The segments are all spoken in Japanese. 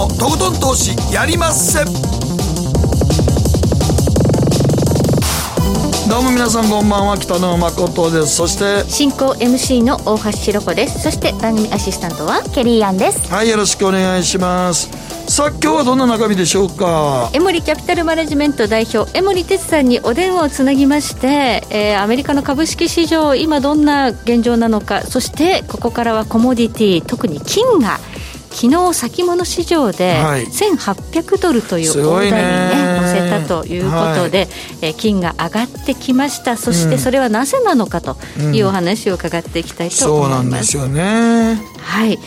のとことん投資やりまっせ。どうも皆さんこんばんは北野誠です。そして進行 MC の大橋ひろ子です。そして番組アシスタントはケリーアンです。はいよろしくお願いします。さあ今日はどんな中身でしょうか？エモリキャピタルマネジメント代表江森哲さんにお電話をつなぎまして、えー、アメリカの株式市場今どんな現状なのかそしてここからはコモディティ特に金が昨日先物市場で1800ドルという大台にね、ね乗せたということで、はい、え金が上がってきました。そしてそれはなぜなのかというお話を伺っていきたいと思います、うん、そうなんですよね。はい。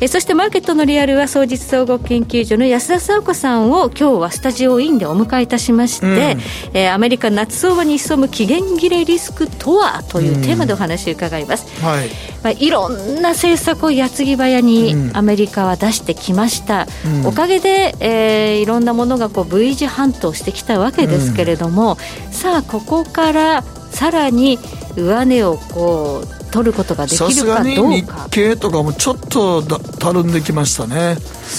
えそしてマーケットのリアルは総実総合研究所の安田沙子さんを今日はスタジオインでお迎えいたしまして、うん、えー、アメリカ夏相場に潜む期限切れリスクとはというテーマでお話を伺います、うん、はい。まあ、いろんな政策を矢継ぎ早にアメリカは出してきました、うん、おかげで、えー、いろんなものがこう V 字半島してきたわけですけれども、さあここからさらに上値をこう取ることができるかどうか。さすがに日経とかもちょっとたるんできましたね。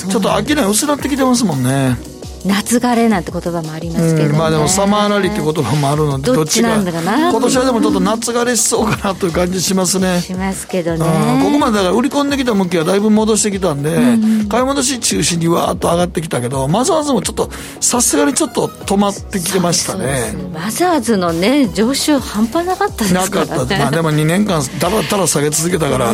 ちょっと商い薄なってきてますもんね夏枯れなんて言葉もありますけど、ね、まあでもサマーラリーって言葉もあるのでどっちなんだかな。今年はでもちょっと夏枯れしそうかなという感じしますね。しますけどね。ここまでだから売り込んできた向きはだいぶ戻してきたんで、うん、買い戻し中心にわーっと上がってきたけどマザーズもちょっとさすがにちょっと止まってきてましたね。マザーズのね上昇半端なかったですからね。なかった。まあでも2年間だらだら下げ続けたから、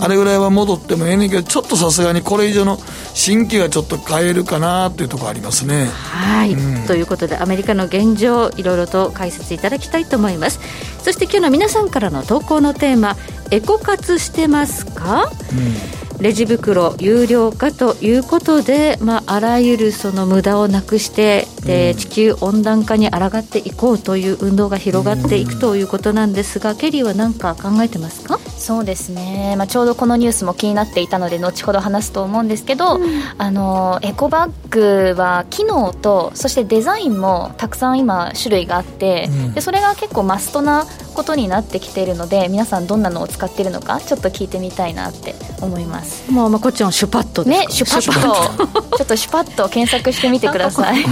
あれぐらいは戻ってもええねんけどちょっとさすがにこれ以上の新規がちょっと変えるかなっていうところありますねはいはい、うん、ということでアメリカの現状いろいろと解説いただきたいと思います。そして今日の皆さんからの投稿のテーマエコ活してますか、うん。レジ袋有料化ということで、まあ、あらゆるその無駄をなくして、で地球温暖化に抗っていこうという運動が広がっていくということなんですが、ケリーは何か考えてますか？そうですね、まあ、ちょうどこのニュースも気になっていたので後ほど話すと思うんですけど、うん、あのエコバッグは機能とそしてデザインもたくさん今種類があって、うん、でそれが結構マストなことになってきているので皆さんどんなのを使っているのかちょっと聞いてみたいなって思います。まあまあこっちもシュパッとねシュパッとちょっとシュパッと検索してみてください。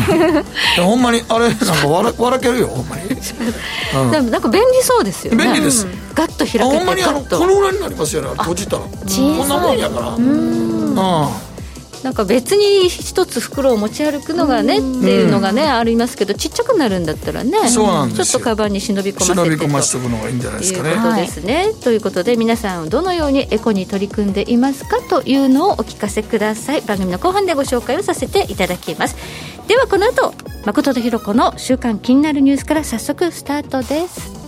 ほんまにあれなんか笑笑けるよほんまに、うん、なんか便利そうですよね。便利です、うん、ガッと開けてほんまにあのこのぐらいになりますよね閉じたら。こんなもんやから。うん。なんか別に一つ袋を持ち歩くのがねっていうのがね、ありますけどちっちゃくなるんだったらねちょっとカバンに忍び込ませて忍び込ませておくのがいいんじゃないですかね。ということですね、はい、ということで皆さんどのようにエコに取り組んでいますかというのをお聞かせください。番組の後半でご紹介をさせていただきます。ではこの後誠とひろ子の週刊気になるニュースから早速スタートです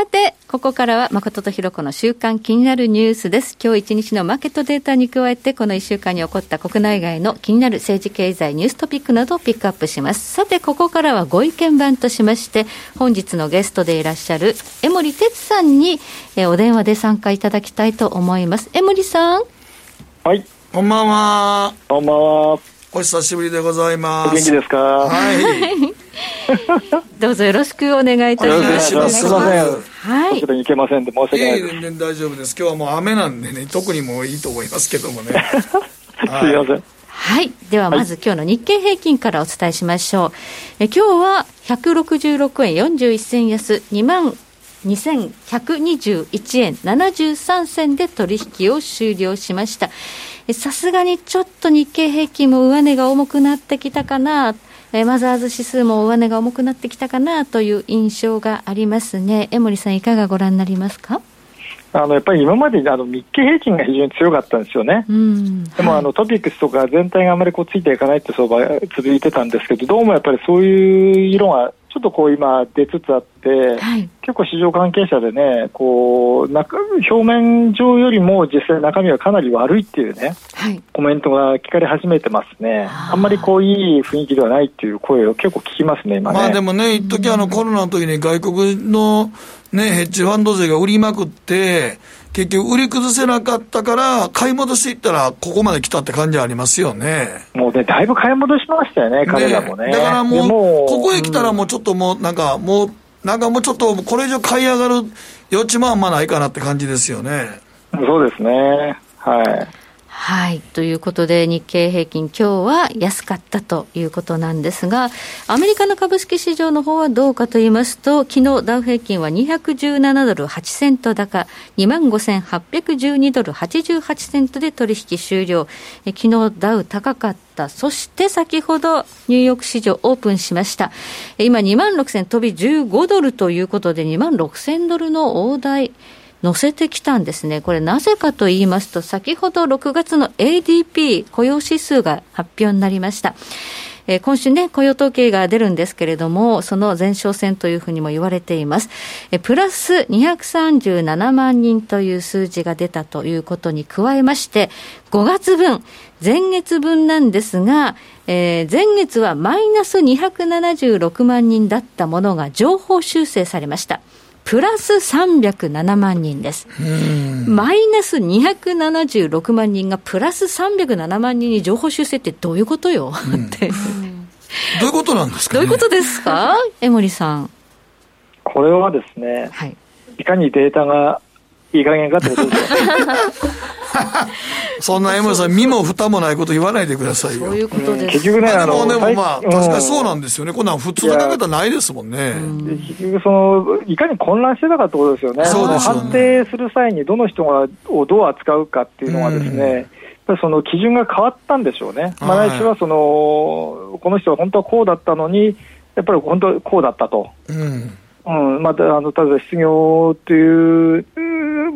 さて、ここからは誠とひろ子の週間気になるニュースです。今日一日のマーケットデータに加えて、この一週間に起こった国内外の気になる政治経済ニューストピックなどをピックアップします。さて、ここからはご意見番としまして、本日のゲストでいらっしゃる江森哲さんに、えお電話で参加いただきたいと思います。江森さん。はい。こんばんは。こんばんは。お久しぶりでございます。お元気ですか？はい。どうぞよろしくお願いいたします。すみません。はい。行けませんで申し訳ない。全然大丈夫です。今日はもう雨なんでね、特にもういいと思いますけどもね。すみません。はい。ではまず今日の日経平均からお伝えしましょう。え今日は166円41銭安、2万2121円73銭で取引を終了しました。さすがにちょっと日経平均も上値が重くなってきたかな。えマザーズ指数も上値が重くなってきたかなという印象がありますね。江森さん、いかがご覧になりますか？あのやっぱり今まであの日経平均が非常に強かったんですよね、うん、でも、あのトピックスとか全体があまりこうついていかないって相場続いてたんですけど、どうもやっぱりそういう色がちょっとこう今出つつあって、はい、結構市場関係者でね、こう、中、表面上よりも実際中身はかなり悪いっていうね、はい、コメントが聞かれ始めてますね。あんまりこういい雰囲気ではないっていう声を結構聞きますね、今ね。まあでもね、一時あのコロナの時に外国のね、ヘッジファンド勢が売りまくって、結局売り崩せなかったから、買い戻していったら、ここまで来たって感じありますよね。もうね、だいぶ買い戻しましたよね、彼らもね。だからもう、ここへ来たらもうちょっともう、なんかもう、なんかもうちょっと、これ以上買い上がる余地もあんまないかなって感じですよね。そうですね。はい。はい。ということで、日経平均、今日は安かったということなんですが、アメリカの株式市場の方はどうかと言いますと、昨日ダウ平均は217ドル8セント高、2万5812ドル88セントで取引終了。え昨日ダウ高かった。そして先ほどニューヨーク市場オープンしました。今2万6000飛び15ドルということで2万6000ドルの大台。乗せてきたんですね。これなぜかと言いますと、先ほど6月の ADP 雇用指数が発表になりました。え、今週ね、雇用統計が出るんですけれども、その前哨戦というふうにも言われています。え、プラス237万人という数字が出たということに加えまして、5月分、前月分なんですが、えー、前月はマイナス276万人だったものが情報修正されました。プラス307万人です。マイナス276万人がプラス307万人に情報修正ってどういうことよ、うん、って。どういうことなんですか、ね、どういうことですか？江森さん。これはですね、はい、いかにデータがいい加減かってことですよ。そんな江森さん、身も蓋もないこと言わないでくださいよ。そういうことです。結局ね、あの、でもまあ、確かにそうなんですよね。こんなん普通の考え方ないですもんね。結局、その、いかに混乱してたかってことですよね。そうですよね。判定する際にどの人がをどう扱うかっていうのはですね、その基準が変わったんでしょうね。まあ、来週はその、この人は本当はこうだったのに、やっぱり本当はこうだったと。うんうんまあ、あの例えば失業という、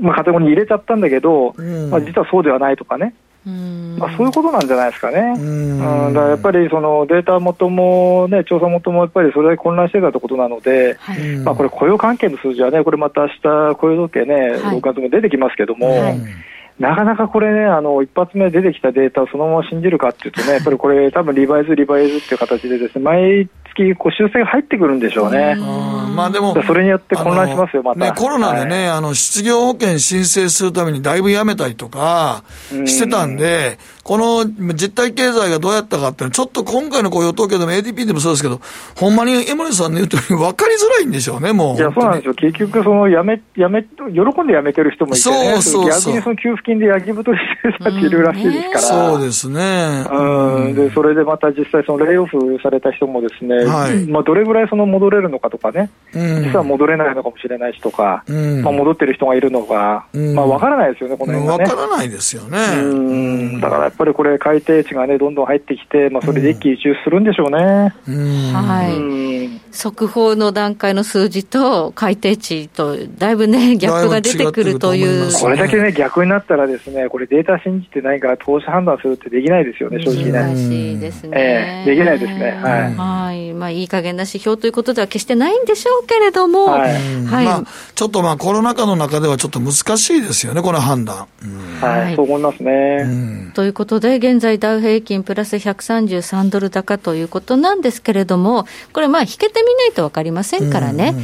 まあ、カテゴリーに入れちゃったんだけど、うん、まあ、実はそうではないとかね、まあ、そういうことなんじゃないですかね、うん、だからやっぱりそのデータ元も、ね、調査元もやっぱりそれだけ混乱してたということなので、はい、まあ、これ、雇用関係の数字はね、これまた明日雇用統計ね、6月も出てきますけども。はい。なかなかこれね、あの、一発目出てきたデータをそのまま信じるかっていうとね、やっぱりこれ多分リバイズ、リバイズっていう形でですね、毎月こう修正が入ってくるんでしょうね。まあでも、それによって混乱しますよ、また。ね、コロナでね、はい、あの、失業保険申請するためにだいぶやめたりとかしてたんで、この実体経済がどうやったかっていうのは、ちょっと今回の雇用統計でも ADP でもそうですけど、ほんまに江森さんの言うとおり、分かりづらいんでしょうね、もう。いや、そうなんですよ。結局、その、やめ、やめ、喜んで辞めてる人もいて、ね、そうそうそう逆にその給付金で焼き太りしてる人たちいるらしいですから。そうですね。うん。で、それでまた実際そのレイオフされた人もですね、はい、まあどれぐらいその戻れるのかとかね、うん、実は戻れないのかもしれないしとか、うん、まあ戻ってる人がいるのか、うん、まあわからないですよね、この辺はね。わからないですよね。うん。だからやっぱりこれ改定定値がね、どんどん入ってきて、まあ、それで一気一憂するんでしょうね。はい。速報の段階の数字と改定値と、だいぶね、ギャップが出てくるという。これだけね、逆になったらですね、これデータ信じてないから投資判断するってできないですよね、正直ね。難しいですね。えー、できないですね。はい。はい。まあ、いい加減な指標ということでは決してないんでしょうけれども、はい。はい、まあ、ちょっとまあ、コロナ禍の中ではちょっと難しいですよね、この判断。はい、そう思いますね。ということで、現在ダウ平均プラス133ドル高ということなんですけれども、これまあ引けてみないと分かりませんからね。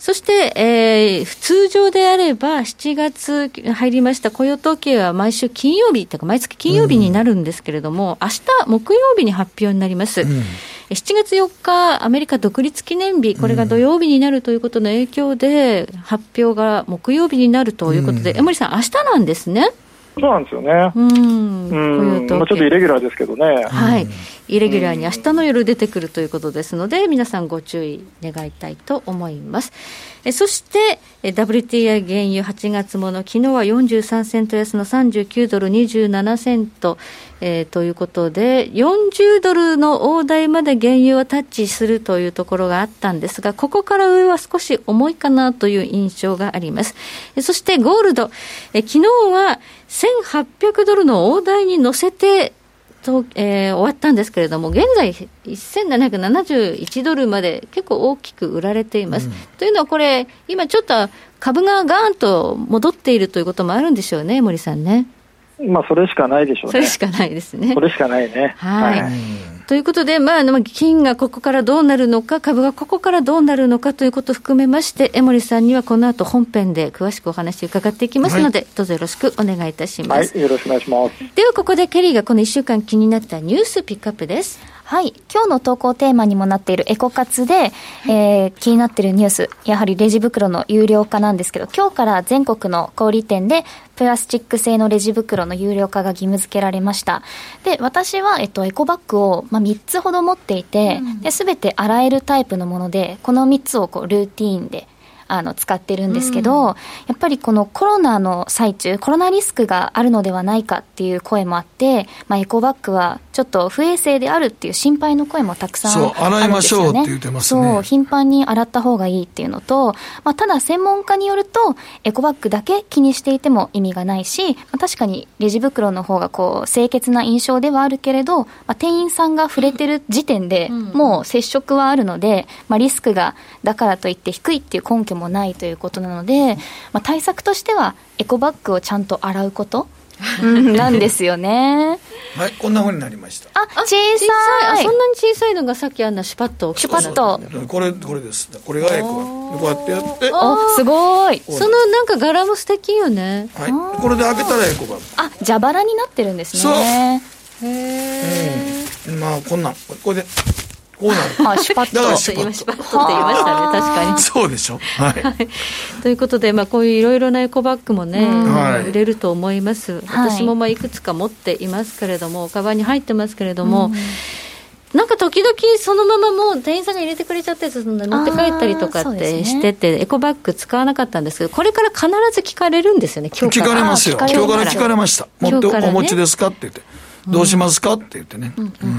そして、えー、通常であれば、7月入りました雇用統計は毎週金曜日、というか毎月金曜日になるんですけれども、うん、明日木曜日に発表になります。うん、7月4日、アメリカ独立記念日、これが土曜日になるということの影響で、発表が木曜日になるということで、うん、江森さん、明日なんですね？そうなんですよね。うん。うんまあ、ちょっとイレギュラーですけどね。はい。イレギュラーに明日の夜出てくるということですので、皆さんご注意願いたいと思います。えそして、WTI 原油8月もの、昨日は43セント安の39ドル27セント、えー、ということで、40ドルの大台まで原油をタッチするというところがあったんですが、ここから上は少し重いかなという印象があります。そしてゴールド、え昨日は1800ドルの大台に乗せてと、えー、終わったんですけれども、現在、1771ドルまで結構大きく売られています。うん、というのは、これ、今ちょっと株がガーンと戻っているということもあるんでしょうね、森さんね。まあ、それしかないでしょうね。それしかないですね。それしかないね。はい。はい、ということで、まあ、金がここからどうなるのか、株がここからどうなるのかということを含めまして、江森さんにはこの後本編で詳しくお話伺っていきますので、はい、どうぞよろしくお願いいたします。はい、よろしくお願いします。では、ここでケリーがこの1週間気になったニュースピックアップです。はい。今日の投稿テーマにもなっているエコ活で、はい、えー、気になっているニュース、やはりレジ袋の有料化なんですけど、今日から全国の小売店でプラスチック製のレジ袋の有料化が義務付けられました。で、私は、えっと、エコバッグを、まあ、3つほど持っていて、うん、で、すべて洗えるタイプのもので、この3つをこう、ルーティーンで、あの使ってるんですけど、うん、やっぱりこのコロナの最中、コロナリスクがあるのではないかっていう声もあって、まあ、エコバッグはちょっと不衛生であるっていう心配の声もたくさんあるんですよね。そう、洗いましょうって言ってますね。そう、頻繁に洗った方がいいっていうのと、まあ、ただ専門家によると、エコバッグだけ気にしていても意味がないし、まあ、確かにレジ袋の方がこう清潔な印象ではあるけれど、まあ、店員さんが触れてる時点で、もう接触はあるので、まあ、リスクがだからといって低いっていう根拠もないということなので、まあ、対策としては、エコバッグをちゃんと洗うこと。なんですよね。はい、こんなふうになりました。あ、小さい。そんなに小さいのがさっきあんなシュパッと。シュパッと。これ、これです。これがエコ。こうやってやって。あ、すごい。そのなんか柄も素敵よね。はい。これで開けたらエコバあ、蛇腹になってるんですね。そう。へえ。まあ、こんなん。これで。こうなる。あ、シュパッと。だからシュパッと。シュパッとって言いましたね、確かに。そうでしょ。はい。ということで、まあ、こういういろいろなエコバッグもね、売れると思います。私もまあいくつか持っていますけれども、カバンに入ってますけれども、なんか時々そのままもう店員さんが入れてくれちゃって持って帰ったりとかってしてて、ね、エコバッグ使わなかったんですけどこれから必ず聞かれるんですよね今日から聞かれますよ今日から聞かれました持ってお持ちですかって言ってどうしますか？って言ってね、うんうん。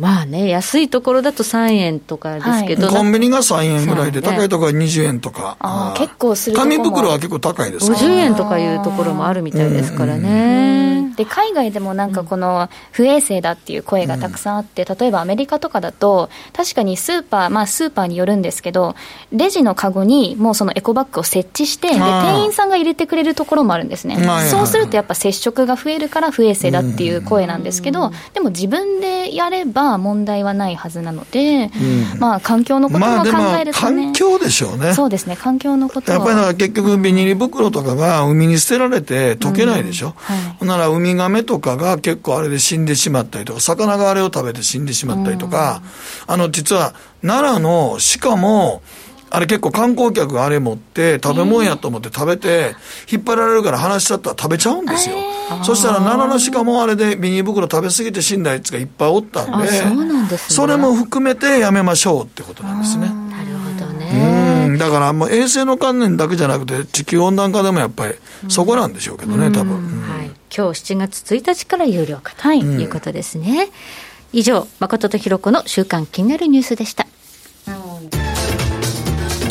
まあね、安いところだと3円とかですけど、はい、コンビニが3円ぐらいで、高いところは20円とか、あ結構する紙袋は結構高いです50円とかいうところもあるみたいですからね。で海外でもなんかこの不衛生だっていう声がたくさんあって、例えばアメリカとかだと、確かにスーパー、まあスーパーによるんですけど、レジのカゴにもうそのエコバッグを設置して、で店員さんが入れてくれるところもあるんですね。そうするとやっぱ接触が増えるから不衛生だっていう声なんですけど、でも自分でやれば問題はないはずなので、うん、まあ環境のことも考えるとね、環境でしょうね。そうですね、環境のことやっぱりだから結局ビニール袋とかが海に捨てられて溶けないでしょ。うん。はい、ならウミガメとかが結構あれで死んでしまったりとか、魚があれを食べて死んでしまったりとか、あの実は奈良の鹿も、あれ結構観光客があれ持って食べ物やと思って食べて引っ張られるから話しちゃったら食べちゃうんですよ。そしたら奈良の鹿もあれでビニ袋食べ過ぎて死んだやつがいっぱいおったんで、そうなんです、ね、それも含めてやめましょうってことなんですね。なるほどね。うん、だからもう衛生の観念だけじゃなくて地球温暖化でもやっぱりそこなんでしょうけどね、多分。はい。今日7月1日から有料化ということですね。以上、誠とひろ子の週刊気になるニュースでした。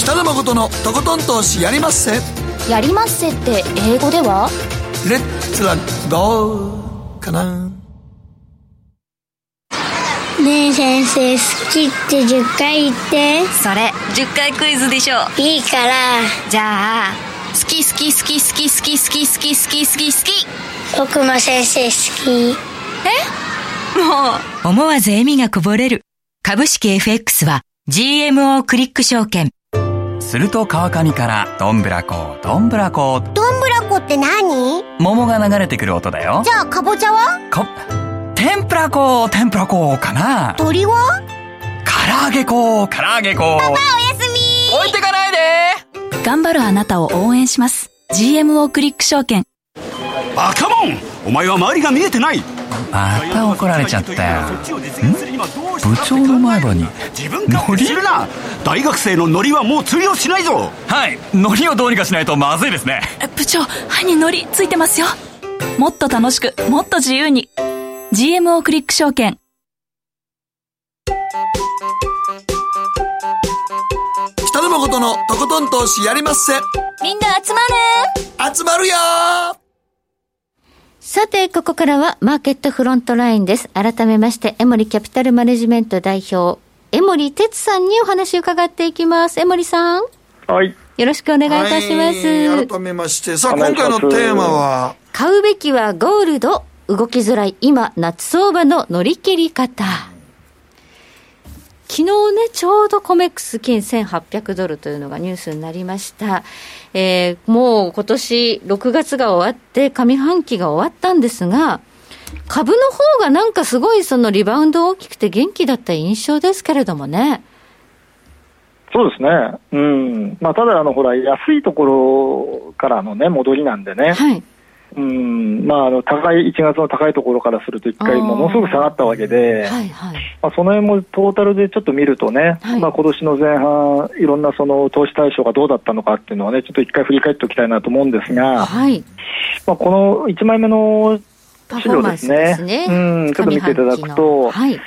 北野誠のとことん投資やりまっせ。やりまっせって英語では？レッツはどうかな。ねえ先生好きって10回言って。それ10回クイズでしょ。いいから。じゃあ好き好き好き好き好き好き好き好き好き好き。僕も先生好き。え？もう。思わず笑みがこぼれる。株式 FX は GMO クリック証券すると川上からどんぶらこどんぶらこ。どんぶらこって何？桃が流れてくる音だよ。じゃあかぼちゃは？か天ぷらこ天ぷらこかな。鳥は？唐揚げこ唐揚げこ。パパおやすみ。置いてかないで。頑張るあなたを応援します。GMO クリック証券。バカモン！お前は周りが見えてないまた怒られちゃったよ。部長の前歯に。自分勝手するな。大学生のノリはもう通用しないぞ。はい。ノリをどうにかしないとまずいですね。部長歯にノリついてますよ。もっと楽しくもっと自由に。GMO クリック証券。北野誠のとことん投資やりまっせ。みんな集まる。集まるよさて、ここからはマーケットフロントラインです。改めまして、エモリキャピタルマネジメント代表、江森哲さんにお話を伺っていきます。江森さん。はい。よろしくお願いいたします。はい、改めまして、さあ、今回のテーマは？買うべきはゴールド、動きづらい今、夏相場の乗り切り方。昨日ね、ちょうどコメックス金1800ドルというのがニュースになりました。えー、もう今年6月が終わって、上半期が終わったんですが、株の方がなんかすごいそのリバウンド大きくて元気だった印象ですけれどもね。そうですね。うん。まあ、ただ、あの、ほら、安いところからのね、戻りなんでね。はい。うん、まあ、あの、高い、1月の高いところからすると、一回ものすごく下がったわけで、はいはい。まあ、その辺もトータルでちょっと見るとね、はい、まあ、今年の前半、いろんなその投資対象がどうだったのかっていうのはね、ちょっと一回振り返っておきたいなと思うんですが、はい。まあ、この1枚目の資料ですね。すねうん、ちょっと見ていただくと、はい。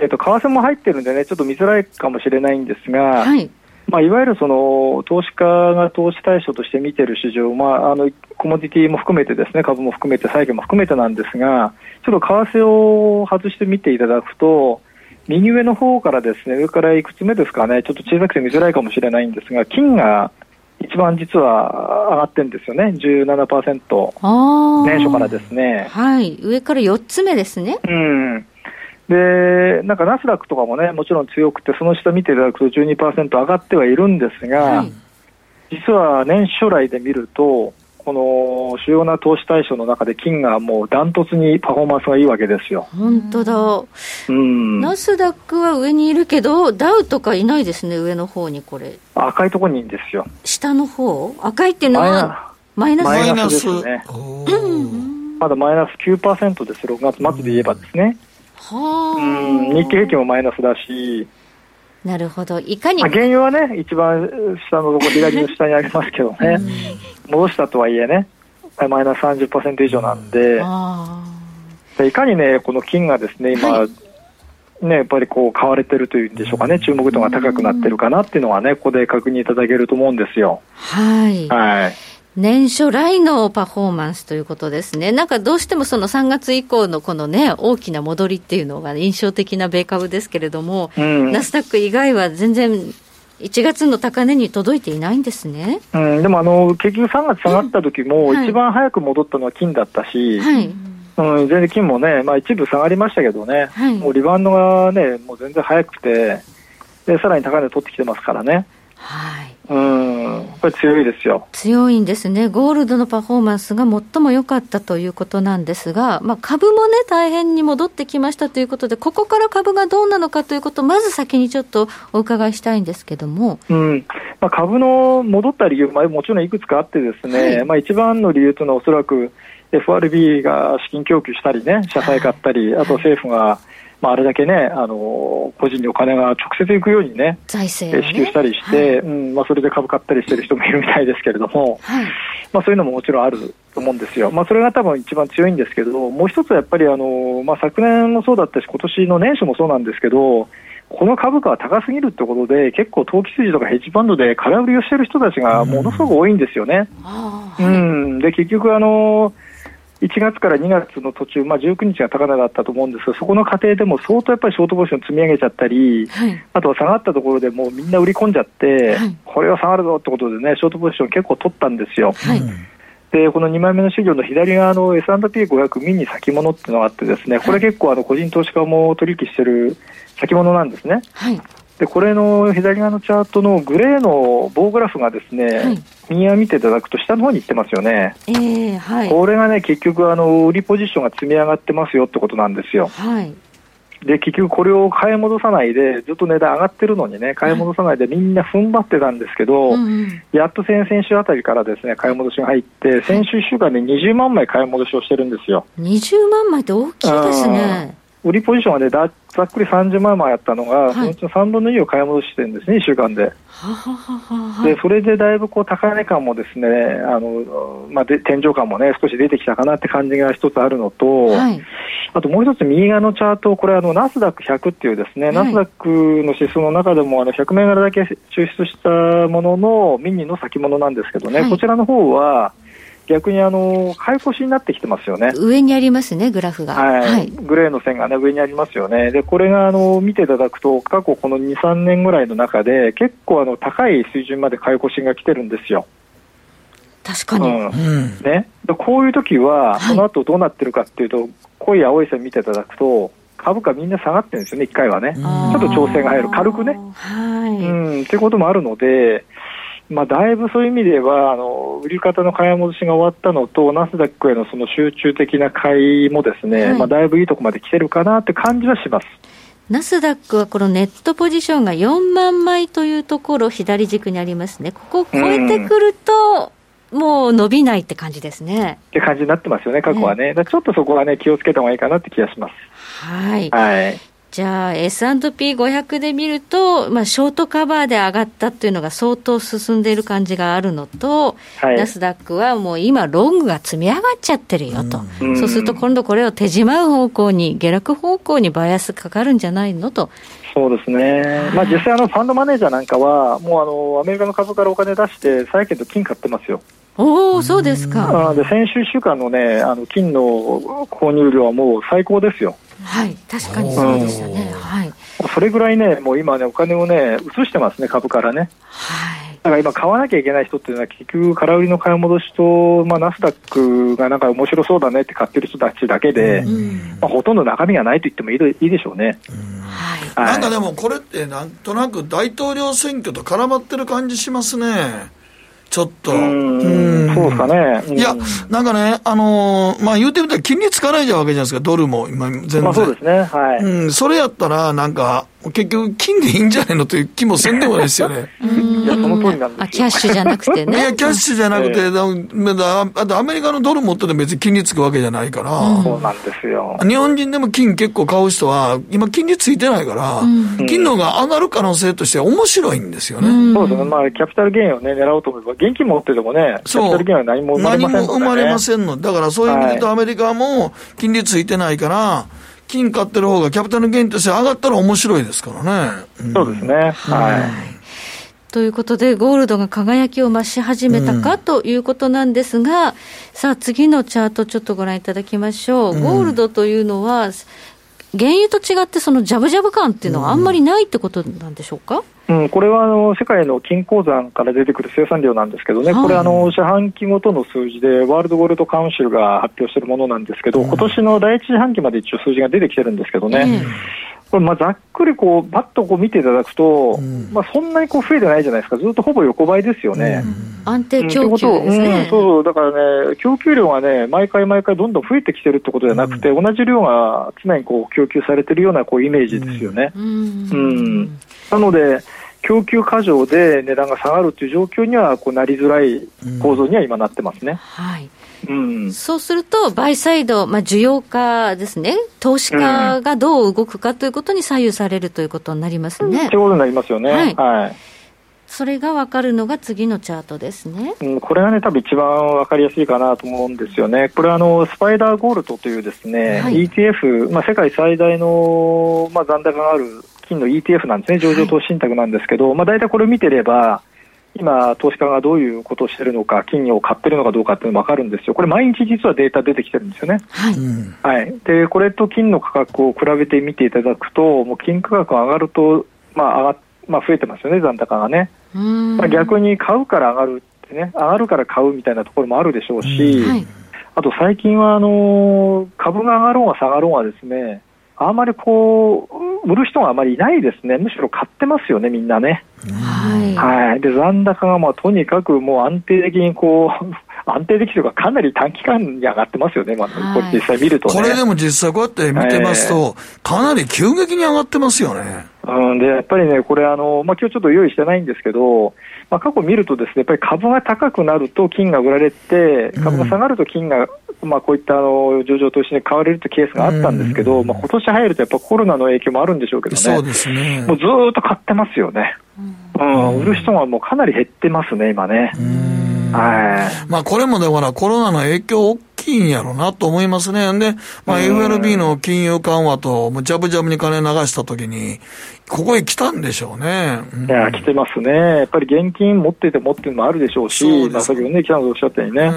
えっ、と、為替も入ってるんでね、ちょっと見づらいかもしれないんですが、はい。まあ、いわゆるその投資家が投資対象として見ている市場、まあ、あのコモディティも含めてですね株も含めて債券も含めてなんですがちょっと為替を外して見ていただくと右上の方からですね上からいくつ目ですかねちょっと小さくて見づらいかもしれないんですが金が一番実は上がってるんですよね、17%、年初からですね。はい、上から4つ目ですね。うん。で、なんかナスダックとかもね、もちろん強くて、その下見ていただくと12%上がってはいるんですが、はい、実は年初来で見ると、この主要な投資対象の中で金がもうダントツにパフォーマンスがいいわけですよ。本当だ。うん。ナスダックは上にいるけど、ダウとかいないですね、上の方にこれ。赤いところにいるんですよ。下の方？赤いっていうのはマイナスマイナスですね。まだマイナス9%です、6月末で言えばですね。はあ。日経平均もマイナスだし、なるほど。いかに、まあ、原油はね、一番下のところ、左の下にありますけどね、戻したとはいえね、マイナス30%以上なんで、でいかにね、この金がですね、今、はい、ね、やっぱりこう買われてるというんでしょうかね、注目度が高くなってるかなっていうのはね、ここで確認いただけると思うんですよ。はい。はい。年初来のパフォーマンスということですね。なんかどうしてもその3月以降のこのね、大きな戻りっていうのが印象的な米株ですけれども、うん、ナスダック以外は全然1月の高値に届いていないんですね。うん、でもあの、結局3月下がった時も、一番早く戻ったのは金だったし、はい、うん、全然金もね、まあ一部下がりましたけどね、はい、もうリバウンドがね、もう全然早くて、で、さらに高値取ってきてますからね。はい。うん、これ強いですよ。強いんですね。ゴールドのパフォーマンスが最も良かったということなんですが、まあ、株もね、大変に戻ってきましたということで、ここから株がどうなのかということを、まず先にちょっとお伺いしたいんですけども。うん。まあ、株の戻った理由、まあ、もちろんいくつかあってですね、はい、まあ、一番の理由というのはおそらく FRB が資金供給したりね、社債買ったり、あと政府が、まあ、あれだけね、あの個人にお金が直接行くようにね、財政、ね、支給したりして、はい、うんまあ、それで株買ったりしてる人もいるみたいですけれども、はい、まあ、そういうのももちろんあると思うんですよ、まあ、それが多分一番強いんですけど、もう一つはやっぱりあの、まあ、昨年もそうだったし、今年の年初もそうなんですけど、この株価は高すぎるってことで、結構、投機筋とかヘッジファンドで空売りをしてる人たちがものすごく多いんですよね。うん、うん、で結局あの1月から2月の途中、まあ、19日が高値だったと思うんですが、そこの過程でも相当やっぱりショートポジション積み上げちゃったり、はい、あとは下がったところでもうみんな売り込んじゃって、はい、これは下がるぞってことでね、ショートポジション結構取ったんですよ。はい、でこの2枚目の資料の左側の S&P500 ミニ先物っていうのがあってですね、これ結構あの個人投資家も取引してる先物なんですね。はい。でこれの左側のチャートのグレーの棒グラフがですね、はい、右側見ていただくと下の方に行ってますよね、えーはい、これがね結局あの売りポジションが積み上がってますよってことなんですよ。はい。で結局これを買い戻さないでずっと値段上がってるのにね買い戻さないでみんな踏ん張ってたんですけど、やっと先々週あたりからですね買い戻しが入って先週1週間で20万枚買い戻しをしてるんですよ。20万枚って大きいですね売りポジションはね、ざっくり30万枚あったのが、はい、そのうちの3分の2を買い戻してるんですね、1週間で。でそれでだいぶこう高値感もですね、あのまあ、で天井感もね、少し出てきたかなって感じが一つあるのと、はい、あともう一つ右側のチャート、これあの、ナスダック100っていうですね、はい、ナスダックの指数の中でもあの100銘柄だけ抽出したもののミニの先物なんですけどね、こちらの方は、逆にあの買い越しになってきてますよね。上にありますね、グラフが。はい。はい、グレーの線がね、上にありますよね。で、これがあの見ていただくと、過去この2、3年ぐらいの中で、結構あの高い水準まで買い越しが来てるんですよ。確かに。うん、ね。こういう時は、その後どうなってるかっていうと、濃い青い線見ていただくと、株価みんな下がってるんですよね、1回はね。ちょっと調整が入る、軽くね。はい。うん、っていうこともあるので、まあ、だいぶそういう意味では、あの売り方の買い戻しが終わったのと、ナスダックへのその集中的な買いもですね、はい、まあ、だいぶいいところまで来てるかなって感じはします。ナスダックはこのネットポジションが4万枚というところ、左軸にありますね、ここを超えてくると、もう伸びないって感じですね。って感じになってますよね、過去はね。ねちょっとそこはね、気をつけた方がいいかなって気がします。はい。はい。じゃあ S&P500 で見ると、まあ、ショートカバーで上がったっていうのが相当進んでいる感じがあるのと、はい、ナスダックはもう今、ロングが積み上がっちゃってるよと、うん、そうすると今度これを手締まう方向に、下落方向にバイアスかかるんじゃないのと。そうですね、まあ、実際、あのファンドマネージャーなんかは、もうあのアメリカの株からお金出して、債券と金買ってますよ。おお、そうですか。で先週1週間のね、あの金の購入量はもう最高ですよ。はい、確かにそうでしたね。はい。それぐらいね、もう今ね、お金をね、移してますね、株からね。はい。だから今、買わなきゃいけない人っていうのは、結局、空売りの買い戻しと、まあ、ナスダックがなんか面白そうだねって買ってる人たちだけで、まあ、ほとんど中身がないと言ってもいいいいでしょうね。はい、なんかでも、これってなんとなく大統領選挙と絡まってる感じしますね。ちょっと。うん、そうですかね。いや、なんかね、あのー、まあ言うてみたら金利つかないじゃわけじゃないですか、ドルも今、全然。まあそうですね、はい。うん、それやったら、なんか、結局、金でいいんじゃないのという気もせんでもないですよね。いや、その通りなんですキャッシュじゃなくてね。いや、キャッシュじゃなくて、だだアメリカのドル持ってて別に金利つくわけじゃないから。そうなんですよ。日本人でも金結構買う人は、今金利ついてないから、金の方が上がる可能性として面白いんですよね。そうですね。まあ、キャピタルゲインをね、狙おうと思えば、現金持っててもね、キャピタルゲインは何も生まれませんね、何も生まれませんの。だからそういう意味で言うと、アメリカも金利ついてないから、金買ってる方がキャピタルゲインとして上がったら面白いですからね。うん、そうですね。はい。ということで、ゴールドが輝きを増し始めたか、ということなんですが、さあ、次のチャート、ちょっとご覧いただきましょう。ゴールドというのは、原油と違って、そのジャブジャブ感っていうのはあんまりないってことなんでしょうか、うん、これはあの世界の金鉱山から出てくる生産量なんですけどね、はい、これあの、四半期ごとの数字で、ワールドゴールドカウンシルが発表しているものなんですけど、今年の第一四半期まで一応数字が出てきてるんですけどね、これまあざっくりこう、ばっとこう見ていただくと、うん、まあ、そんなにこう増えてないじゃないですか、ずっとほぼ横ばいですよね。うん、安定供給ですね、うん、そうだからね、供給量がね、毎回毎回どんどん増えてきてるってことじゃなくて、同じ量が常にこう供給されてるようなこうイメージですよね。うんなので、供給過剰で値段が下がるという状況にはこうなりづらい構造には今なってますね。はいうん、そうすると、バイサイド、まあ、需要家ですね、投資家がどう動くかということに左右されるということになりますね。ということになりますよね。はい、はい。それが分かるのが次のチャートですね、うん、これがね、多分一番分かりやすいかなと思うんですよね、これあの、スパイダーゴールドというですね、はい、ETF、まあ、世界最大の、まあ、残高がある金の ETF なんですね、上場投資信託なんですけど、はい、まあ、大体これ見てれば、今、投資家がどういうことをしているのか、金を買ってるのかどうかっていうのが分かるんですよ、これ、毎日実はデータ出てきてるんですよね。はい、はい、でこれと金の価格を比べてみていただくと、もう金価格が上がると、まあ上がまあ、増えてますよね、残高がね。まあ、逆に買うから上がるってね、上がるから買うみたいなところもあるでしょうし、はい、あと最近はあの株が上がろうが下がろうがですね、あまりこう、売る人があまりいないですね、むしろ買ってますよね、みんなね。はい、はい、で残高がまあとにかくもう安定的にこう 安定的というか、かなり短期間に上がってますよね、まあ、これ実際見ると、ね、これでも実際こうやって見てますと、えー、かなり急激に上がってますよね。うん、でやっぱりね、これあの、まあ今日ちょっと用意してないんですけど、まあ、過去見るとですね、やっぱり株が高くなると金が売られて、株が下がると金が、うん、まあこういったあの上場投資に買われるというケースがあったんですけど、うん、まあ今年入るとやっぱコロナの影響もあるんでしょうけどね、そうですねもうずっと買ってますよね。うん、売る人がもうかなり減ってますね、今ね。はい。まあこれもだからコロナの影響大きいんやろうなと思いますね。で、まあ FRB の金融緩和と、もうジャブジャブに金流したときに、ここへ来たんでしょうね。うん、いや、来てますね。やっぱり現金持ってて持ってるのもあるでしょうし、まあ先ほどね、北野さんおっしゃったようにね。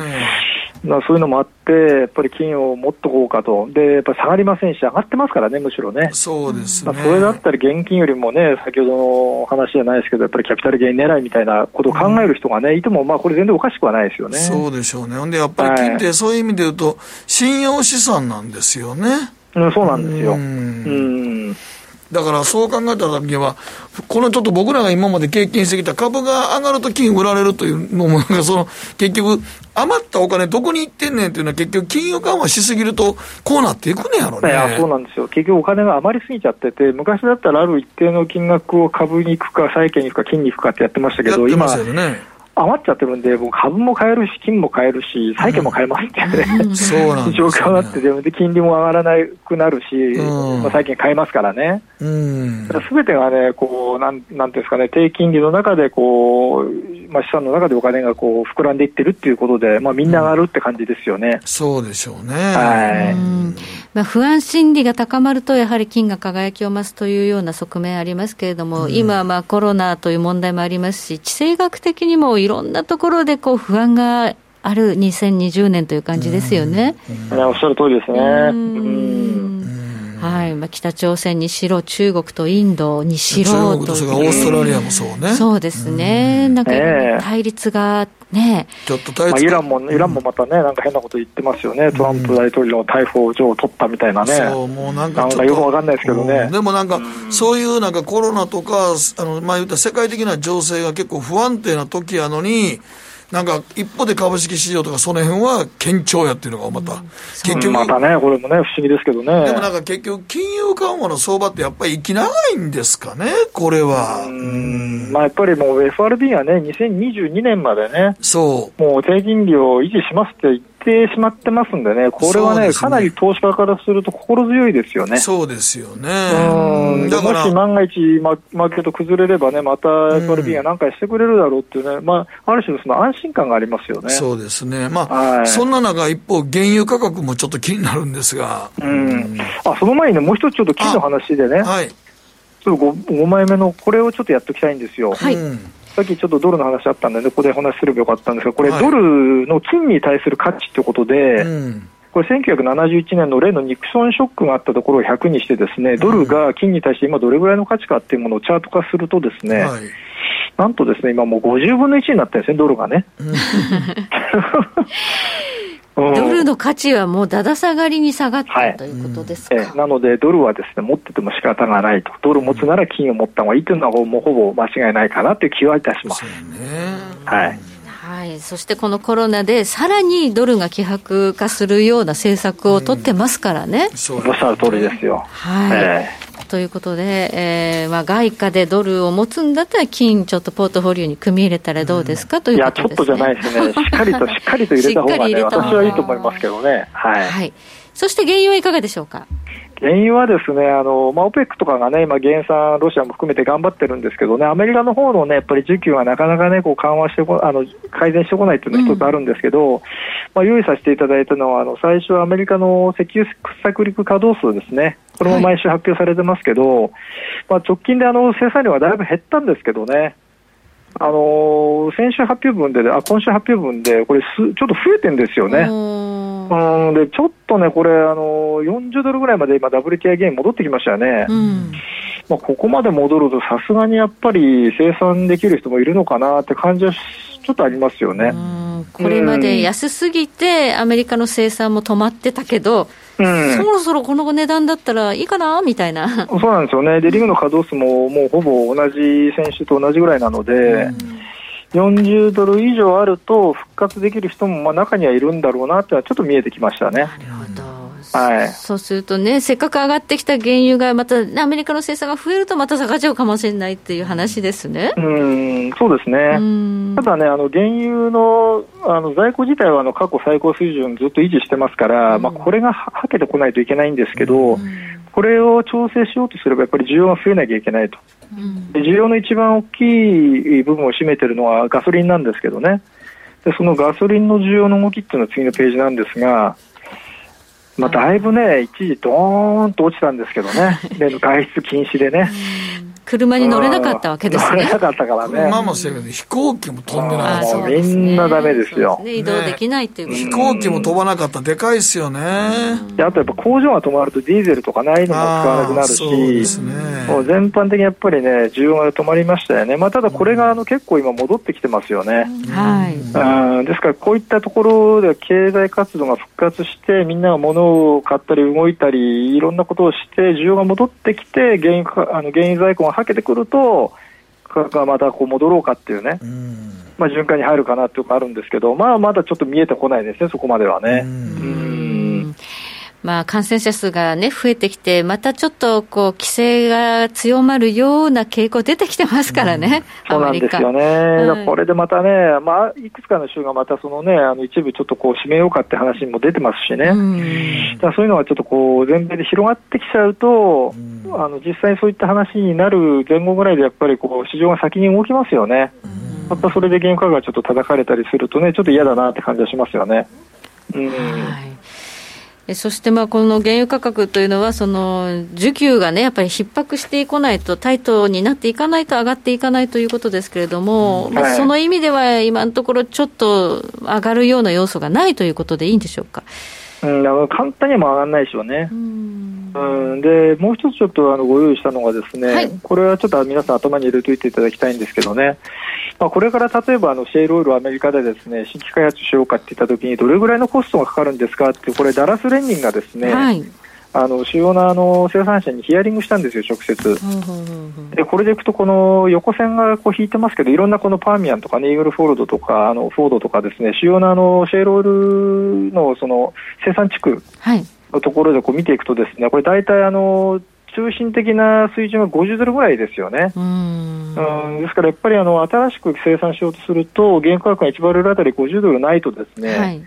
まあ、そういうのもあって、やっぱり金を持っとこうかと、でやっぱり下がりませんし、上がってますからね、むしろね。そうですね。まあ、それだったら現金よりもね、先ほどの話じゃないですけど、やっぱりキャピタルゲイン狙いみたいなことを考える人がね、いても、まあこれ、全然おかしくはないですよね。そうでしょうね。ほんで、やっぱり金ってそういう意味で言うと、信用資産なんですよね。うん、そうなんですよ。ううんんだからそう考えた時には、このちょっと僕らが今まで経験してきた株が上がると金売られるというのも、なんかその、結局、余ったお金どこに行ってんねんっていうのは結局金融緩和しすぎると、こうなっていくねやろね。いやそうなんですよ、結局お金が余りすぎちゃってて、昔だったらある一定の金額を株に行くか、債券に行くか、金に行くかってやってましたけど、今やってま、すよね。余っちゃってるんで、もう株も買えるし、金も買えるし、債券も買えますっていうね、そうなんですよ、状ね。況になってて、で金利も上がらなくなるし、うんまあ、債券買えますからね。うん。すべてがね、こう、なん、なんていうんですかね、低金利の中で、こう、まあ、資産の中でお金がこう、膨らんでいってるっていうことで、まあ、みんな上がるって感じですよね。そうでしょうね。はい。うんまあ、不安心理が高まると、やはり金が輝きを増すというような側面ありますけれども、今、まあコロナという問題もありますし、地政学的にもいろんなところでこう不安がある2020年という感じですよね。ねおっしゃる通りですね。うんはい。まあ、北朝鮮にしろ、中国とインドにしろ中国とオーストラリアもそうね。そうですね、なんかええ。対立がね、ちょっと対まあ、立イランも、イランもまたね、なんか変なこと言ってますよね。トランプ大統領の逮捕状を取ったみたいなね。そう、もうなんかよくわかんないですけどね。うん。でもなんか、そういうなんかコロナとか、あの、まあ言ったら世界的な情勢が結構不安定な時やのに、なんか一方で株式市場とかその辺は堅調やっていうのがまた、結局、またね、これもね、不思議ですけどね。でもなんか結局金融緩和の相場ってやっぱり息長いんですかね、これは。うんまあ、やっぱりもう FRB はね、2022年までね、そう。もう低金利を維持しますって言ってしまってますんでね、これはね、ねかなり投資家からすると心強いですよね。そうですよね。うんだからもし、万が一ママーケット崩れればね、また FRB が何回してくれるだろうっていうね、まあ、ある種のその安心感がありますよね。そうですね。まあ、はいそんな中、一方、原油価格もちょっと気になるんですが。うん、あその前にね、もう一つちょっと金の話でね、はい。ちょっと 5, 5枚目のこれをちょっとやっておきたいんですよ。はいうんさっきちょっとドルの話あったんで、ね、ここでお話しすればよかったんですが、これ、はいドルの金に対する価値ということで、うんこれ、1971年の例のニクソンショックがあったところを100にして、ですねドルが金に対して今、どれぐらいの価値かっていうものをチャート化すると、ですね、はい。なんとですね今、もう50分の1になってるんですね、ドルがね。うん。ドルの価値はもうだだ下がりに下がった、はいということですか？えなので、ドルはですね持ってても仕方がないと、ドル持つなら金を持った方がいいというのは、もうほぼ間違いないかなという気はいたします。はい。はい、そしてこのコロナで、さらにドルが希薄化するような政策を取ってますからね。そうおっしゃる通りですよ。はい、えということで、えーまあ、外貨でドルを持つんだったら、金、ちょっとポートフォリオに組み入れたらどうですか、といや、いうことです、ね、ちょっとじゃないですね。しっかりと、しっかりと入れた方がね、私はいいと思いますけどね。はい。はい、そして原油はいかがでしょうか？原油はですね、あの、まあ、オペックとかがね、今、減産、ロシアも含めて頑張ってるんですけどね、アメリカの方のね、やっぱり需給がなかなかね、こう緩和してこ、あの、改善してこないっていうのが一つあるんですけど、まあ、用意させていただいたのは、あの、最初アメリカの石油着陸稼働数ですね。これも毎週発表されてますけど、まあ、直近であの、生産量はだいぶ減ったんですけどね、あの先週発表分で、あ、今週発表分で、これす、ちょっと増えてんですよね。うん、で、ちょっとね、これ、あの40ドルぐらいまで今、WTI ゲイン戻ってきましたよね。うんまあ、ここまで戻ると、さすがにやっぱり生産できる人もいるのかなって感じはしちょっとありますよね。うんこれまで安すぎて、アメリカの生産も止まってたけど、うんそろそろこの値段だったらいいかなみたいな。そうなんですよね。で、リグの稼働数ももうほぼ同じ選手と同じぐらいなので、40ドル以上あると復活できる人もまあ中にはいるんだろうなってのはちょっと見えてきましたね。なるほど。はい。そうするとね、せっかく上がってきた原油がまた、ねアメリカの生産が増えるとまた下がっちゃうかもしれないっていう話ですね。うん、そうですね。うんただね、あの原油のあの在庫自体はあの過去最高水準ずっと維持してますから、まあ、これがははけてこないといけないんですけど、これを調整しようとすれば、やっぱり需要が増えなきゃいけないと。で需要の一番大きい部分を占めているのはガソリンなんですけどね。でそのガソリンの需要の動きっていうのは次のページなんですが、まあ、だいぶね、一時ドーンと落ちたんですけどね。で外出禁止でね。車に乗れなかったわけですね。乗れなかったからね。車もそうやけど、飛行機も飛んでないもうみんなダメですよ。ね、移動できないっていうこと、飛行機も飛ばなかったらでかいですよね。であとやっぱ工場が止まるとディーゼルとかないのも使わなくなるし、そうですね。もう全般的にやっぱりね、需要が止まりましたよね。まあ、ただこれがあの結構今戻ってきてますよね。はい。うんですからこういったところで経済活動が復活して、みんなが物を買ったり動いたり、いろんなことをして、需要が戻ってきて、原油かあの原油在庫がはけてくると、価格がまたこう戻ろうかっていうね、うん。まあ、循環に入るかなっていうのがあるんですけど、まあ、まだちょっと見えてこないですね、そこまではね。うんまあ、感染者数がね、増えてきて、またちょっと、こう、規制が強まるような傾向出てきてますからね、そうなんですよね、はこれでまたね、まあ、いくつかの州がまたそのね、あの一部ちょっとこう閉めようかって話も出てますしね、うん。そういうのがちょっとこう全米で広がってきちゃうと、あの実際そういった話になる前後ぐらいでやっぱりこう市場が先に動きますよね、またそれで原油価格がちょっと叩かれたりするとね、ちょっと嫌だなって感じはしますよね。うん。はい。えそしてまあこの原油価格というのは、その需給がね、やっぱり逼迫していかないと、タイトになっていかないと上がっていかないということですけれども、まその意味では、今のところ、ちょっと上がるような要素がないということでいいんでしょうか？うん、あの簡単には上がらないでしょうね。うんうん、でもう一つちょっとあのご用意したのがですね、はいこれはちょっと皆さん頭に入れておいていただきたいんですけどね、まあ、これから例えばあのシェールオイルをアメリカでですね新規開発しようかって言ったときにどれぐらいのコストがかかるんですかってこれダラス連人がですね、はい。あの主要なあの生産者にヒアリングしたんですよ直接。でこれでいくと、この横線がこう引いてますけど、いろんなこのパーミアンとかね、イーグルフォールドとか、あのフォードとかですね、主要なあのシェールオイルのその生産地区はい。のところでこう見ていくとですね、これ大体あの中心的な水準は50ドルぐらいですよね。うんうん、ですからやっぱりあの新しく生産しようとすると、原油価格が1バレルあたり50ドルないとですね、はい。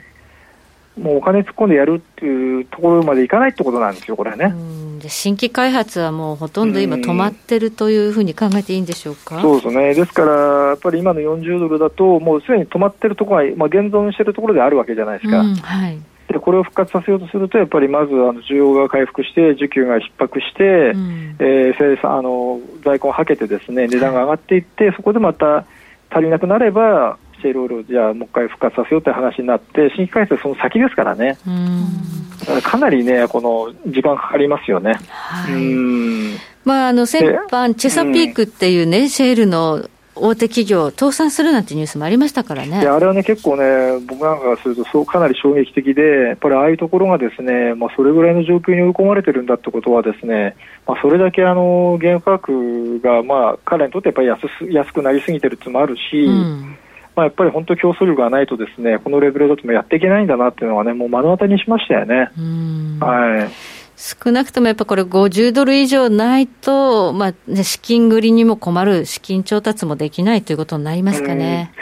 もうお金突っ込んでやるっていうところまでいかないってことなんですよ、これはね。新規開発はもうほとんど今止まってるというふうに考えていいんでしょうか？そうですね。ですから、やっぱり今の40ドルだと、もうすでに止まってるところが、まあ、現存してるところであるわけじゃないですか。うん、はい。で、これを復活させようとすると、やっぱりまず、あの、需要が回復して、需給が逼迫して、うんえー生産、あの、在庫がはけてですね、値段が上がっていって、そこでまた足りなくなれば、シェールオイルをじゃあもう一回復活させようという話になって、新規開発はその先ですからね。うんだかなりね、この、時間かかりますよね。はい。うん。まあ、あの先般、チェサピークっていうね、シェールの大手企業、倒産するなんてニュースもありましたからねい。やあれはね、結構ね、僕なんかがするとそう、かなり衝撃的で、やっぱりああいうところがですね、まあ、それぐらいの状況に追い込まれてるんだってことはですね、まあ、それだけあの原油価格が、まあ、彼らにとってやっぱり安す安くなりすぎてるってもあるし、うんまあ、やっぱり本当競争力がないとですね、このレベルだともやっていけないんだなっていうのはね、もう目の当たりにしましたよね。うんはい。少なくともやっぱこれ、50ドル以上ないと、まあね、資金繰りにも困る、資金調達もできないということになりますかね。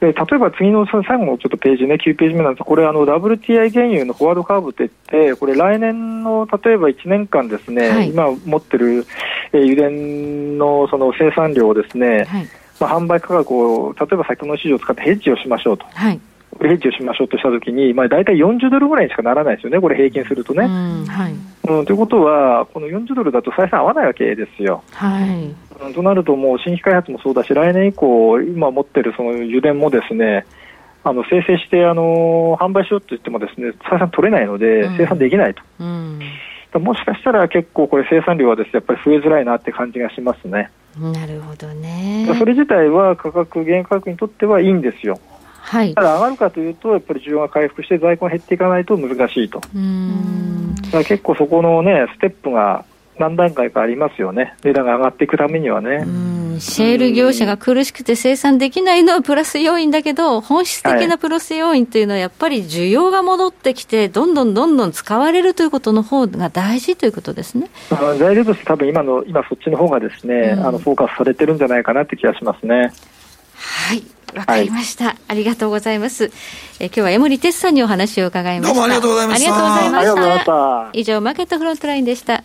で例えば次の最後のちょっとページね、9ページ目なんですがこれあの WTI 原油のフォワードカーブって言って、これ来年の例えば1年間ですね、はい今持ってる、えー油田のその生産量をですね、はい。まあ、販売価格を例えば先物市場を使ってヘッジをしましょうと。はい。ヘッジをしましょうとしたときに、まあ、大体40ドルぐらいにしかならないですよね、これ平均するとうね。ん、はい。うん、ということは、この40ドルだと採算合わないわけですよ。はい。うんとなると、もう新規開発もそうだし、来年以降、今持ってるその油田もですね、あの生成して、あの販売しようと言ってもですね採算取れないのでうん、生産できないと、うん。もしかしたら結構これ、生産量はですねやっぱり増えづらいなって感じがしますね。なるほどね。それ自体は価格、原価格にとってはいいんですよ。はいた。だ上がるかというと、やっぱり需要が回復して在庫が減っていかないと難しいと。うん。だから結構そこのね、ステップが何段階かありますよね。値段が上がっていくためにはね。うんシェール業者が苦しくて生産できないのはプラス要因だけど、本質的なプラス要因というのは、やっぱり需要が戻ってきて、どんどんどんどん使われるということの方が大事ということですね。あの材料として多分今の、今そっちの方がですね、うんあの、フォーカスされてるんじゃないかなって気がしますね。はい。わかりました、ありがとうございます。え今日は江森哲さんにお話を伺いました。どうもありがとうございましたありがとうございまし。た。以上、マーケットフロントラインでした。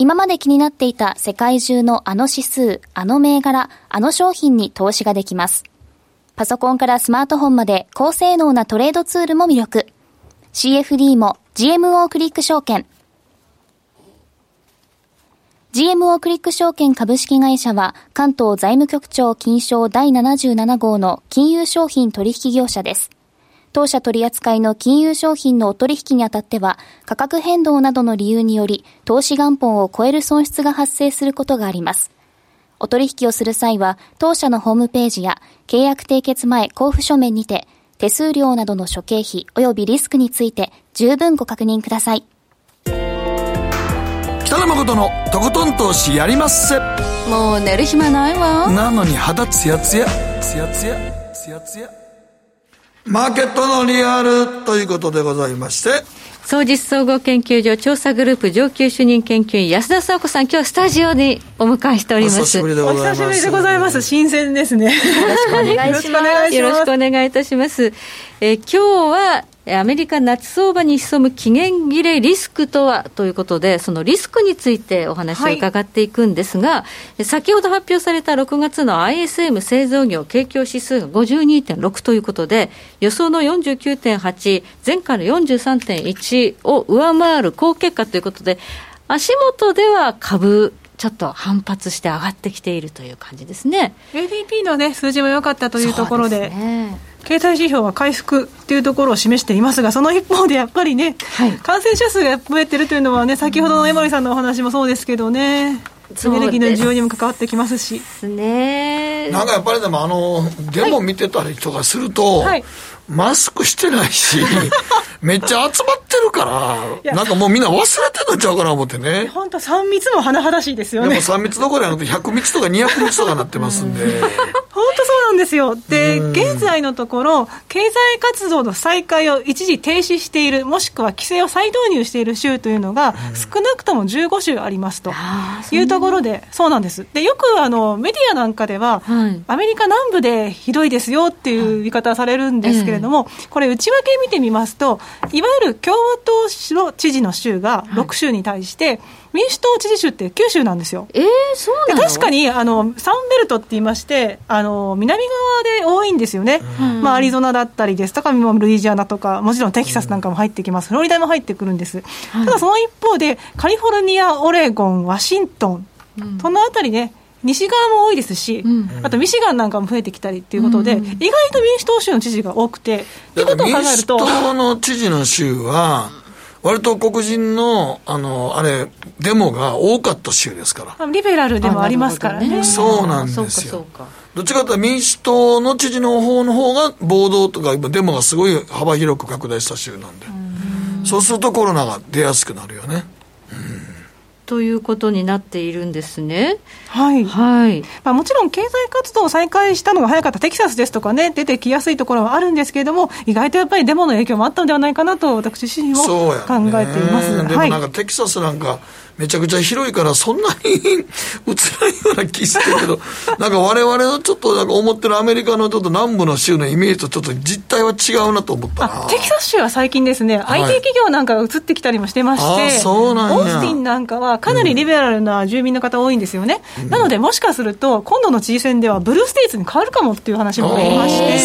今まで気になっていた世界中のあの指数、あの銘柄、あの商品に投資ができます。パソコンからスマートフォンまで高性能なトレードツールも魅力。CFD も GMO クリック証券。GMO クリック証券株式会社は関東財務局長金賞第77号の金融商品取引業者です。当社取扱いの金融商品のお取引にあたっては価格変動などの理由により投資元本を超える損失が発生することがあります。お取引をする際は当社のホームページや契約締結前交付書面にて手数料などの諸経費及びリスクについて十分ご確認ください。北野誠のとことん投資やりまっせもう寝る暇ないわ。なのに肌ツヤツヤ。ツヤツヤ。ツヤツヤマーケットのリアルということでございまして。総実総合研究所調査グループ上級主任研究員安田佐子さん今日スタジオにお迎えしております。お久しぶりでございます。お久しぶりでございます。新鮮ですね。よろしくお願いします。よろしくお願いいたします。え今日はアメリカ夏相場に潜む期限切れリスクとはということで、そのリスクについてお話を伺っていくんですが、はい、先ほど発表された6月の ISM 製造業景況指数が52.6ということで、予想の49.8、前回の43.1を上回る好結果ということで、足元では株、ちょっと反発して上がってきているという感じですね。ADP のね、数字も良かったというところで、経済指標は回復というところを示していますが、その一方でやっぱりね、はい、感染者数が増えてるというのはね、先ほどの江森さんのお話もそうですけどね。エネルギーの需要にも関わってきますし。ねなんかやっぱりでもあの、デモ見てたりとかすると、はい、マスクしてないし、めっちゃ集まってるから、なんかもうみんな忘れてんのちゃうかな思ってね。本当3密も甚だしいですよね。でも3密どころじゃなくて100密とか200密とかなってますんで。本当そうなんですよ。で、現在のところ、経済活動の再開を一時停止している、もしくは規制を再導入している州というのが、少なくとも15州ありますというところで、そうなんです。で、よくあのメディアなんかでは、はい、アメリカ南部でひどいですよっていう言い方されるんですけれども、これ、内訳見てみますと、いわゆる共和党の知事の州が6州に対して、民主党知事州って9州なんですよ。えー、そうなの？確かにあのサンベルトって言いましてあの南側で多いんですよね、うん、まあ、アリゾナだったりですとかルイジアナとかもちろんテキサスなんかも入ってきます、フロリダも入ってくるんです、ただその一方でカリフォルニア、オレゴン、ワシントン、うん、そのあたりね西側も多いですし、うん、あとミシガンなんかも増えてきたりっていうことで、うん、意外と民主党州の知事が多くて、ってことを考えると。民主党の知事の州は、割と黒人の、あの、あれ、デモが多かった州ですから。リベラルでもありますからね。そうなんですよ。どっちかというと民主党の知事の方の方が暴動とかデモがすごい幅広く拡大した州なんで。そうするとコロナが出やすくなるよね。ということになっているんですね。はい。はい。まあもちろん経済活動を再開したのが早かったテキサスですとかね、出てきやすいところはあるんですけれども、意外とやっぱりデモの影響もあったのではないかなと、私自身も考えています。ね、でもなんかテキサスなんか、めちゃくちゃ広いからそんなに 映らんような気してるけど、なんか我々のちょっとなんか思ってるアメリカのちょっと南部の州のイメージとちょっと実態は違うなと思ったな。テキサス州は最近ですね、はい、IT 企業なんかが移ってきたりもしてまして、オースティンなんかはかなりリベラルな住民の方多いんですよね。うん、なのでもしかすると、今度の知事選ではブルーステイツに変わるかもっていう話もありまして、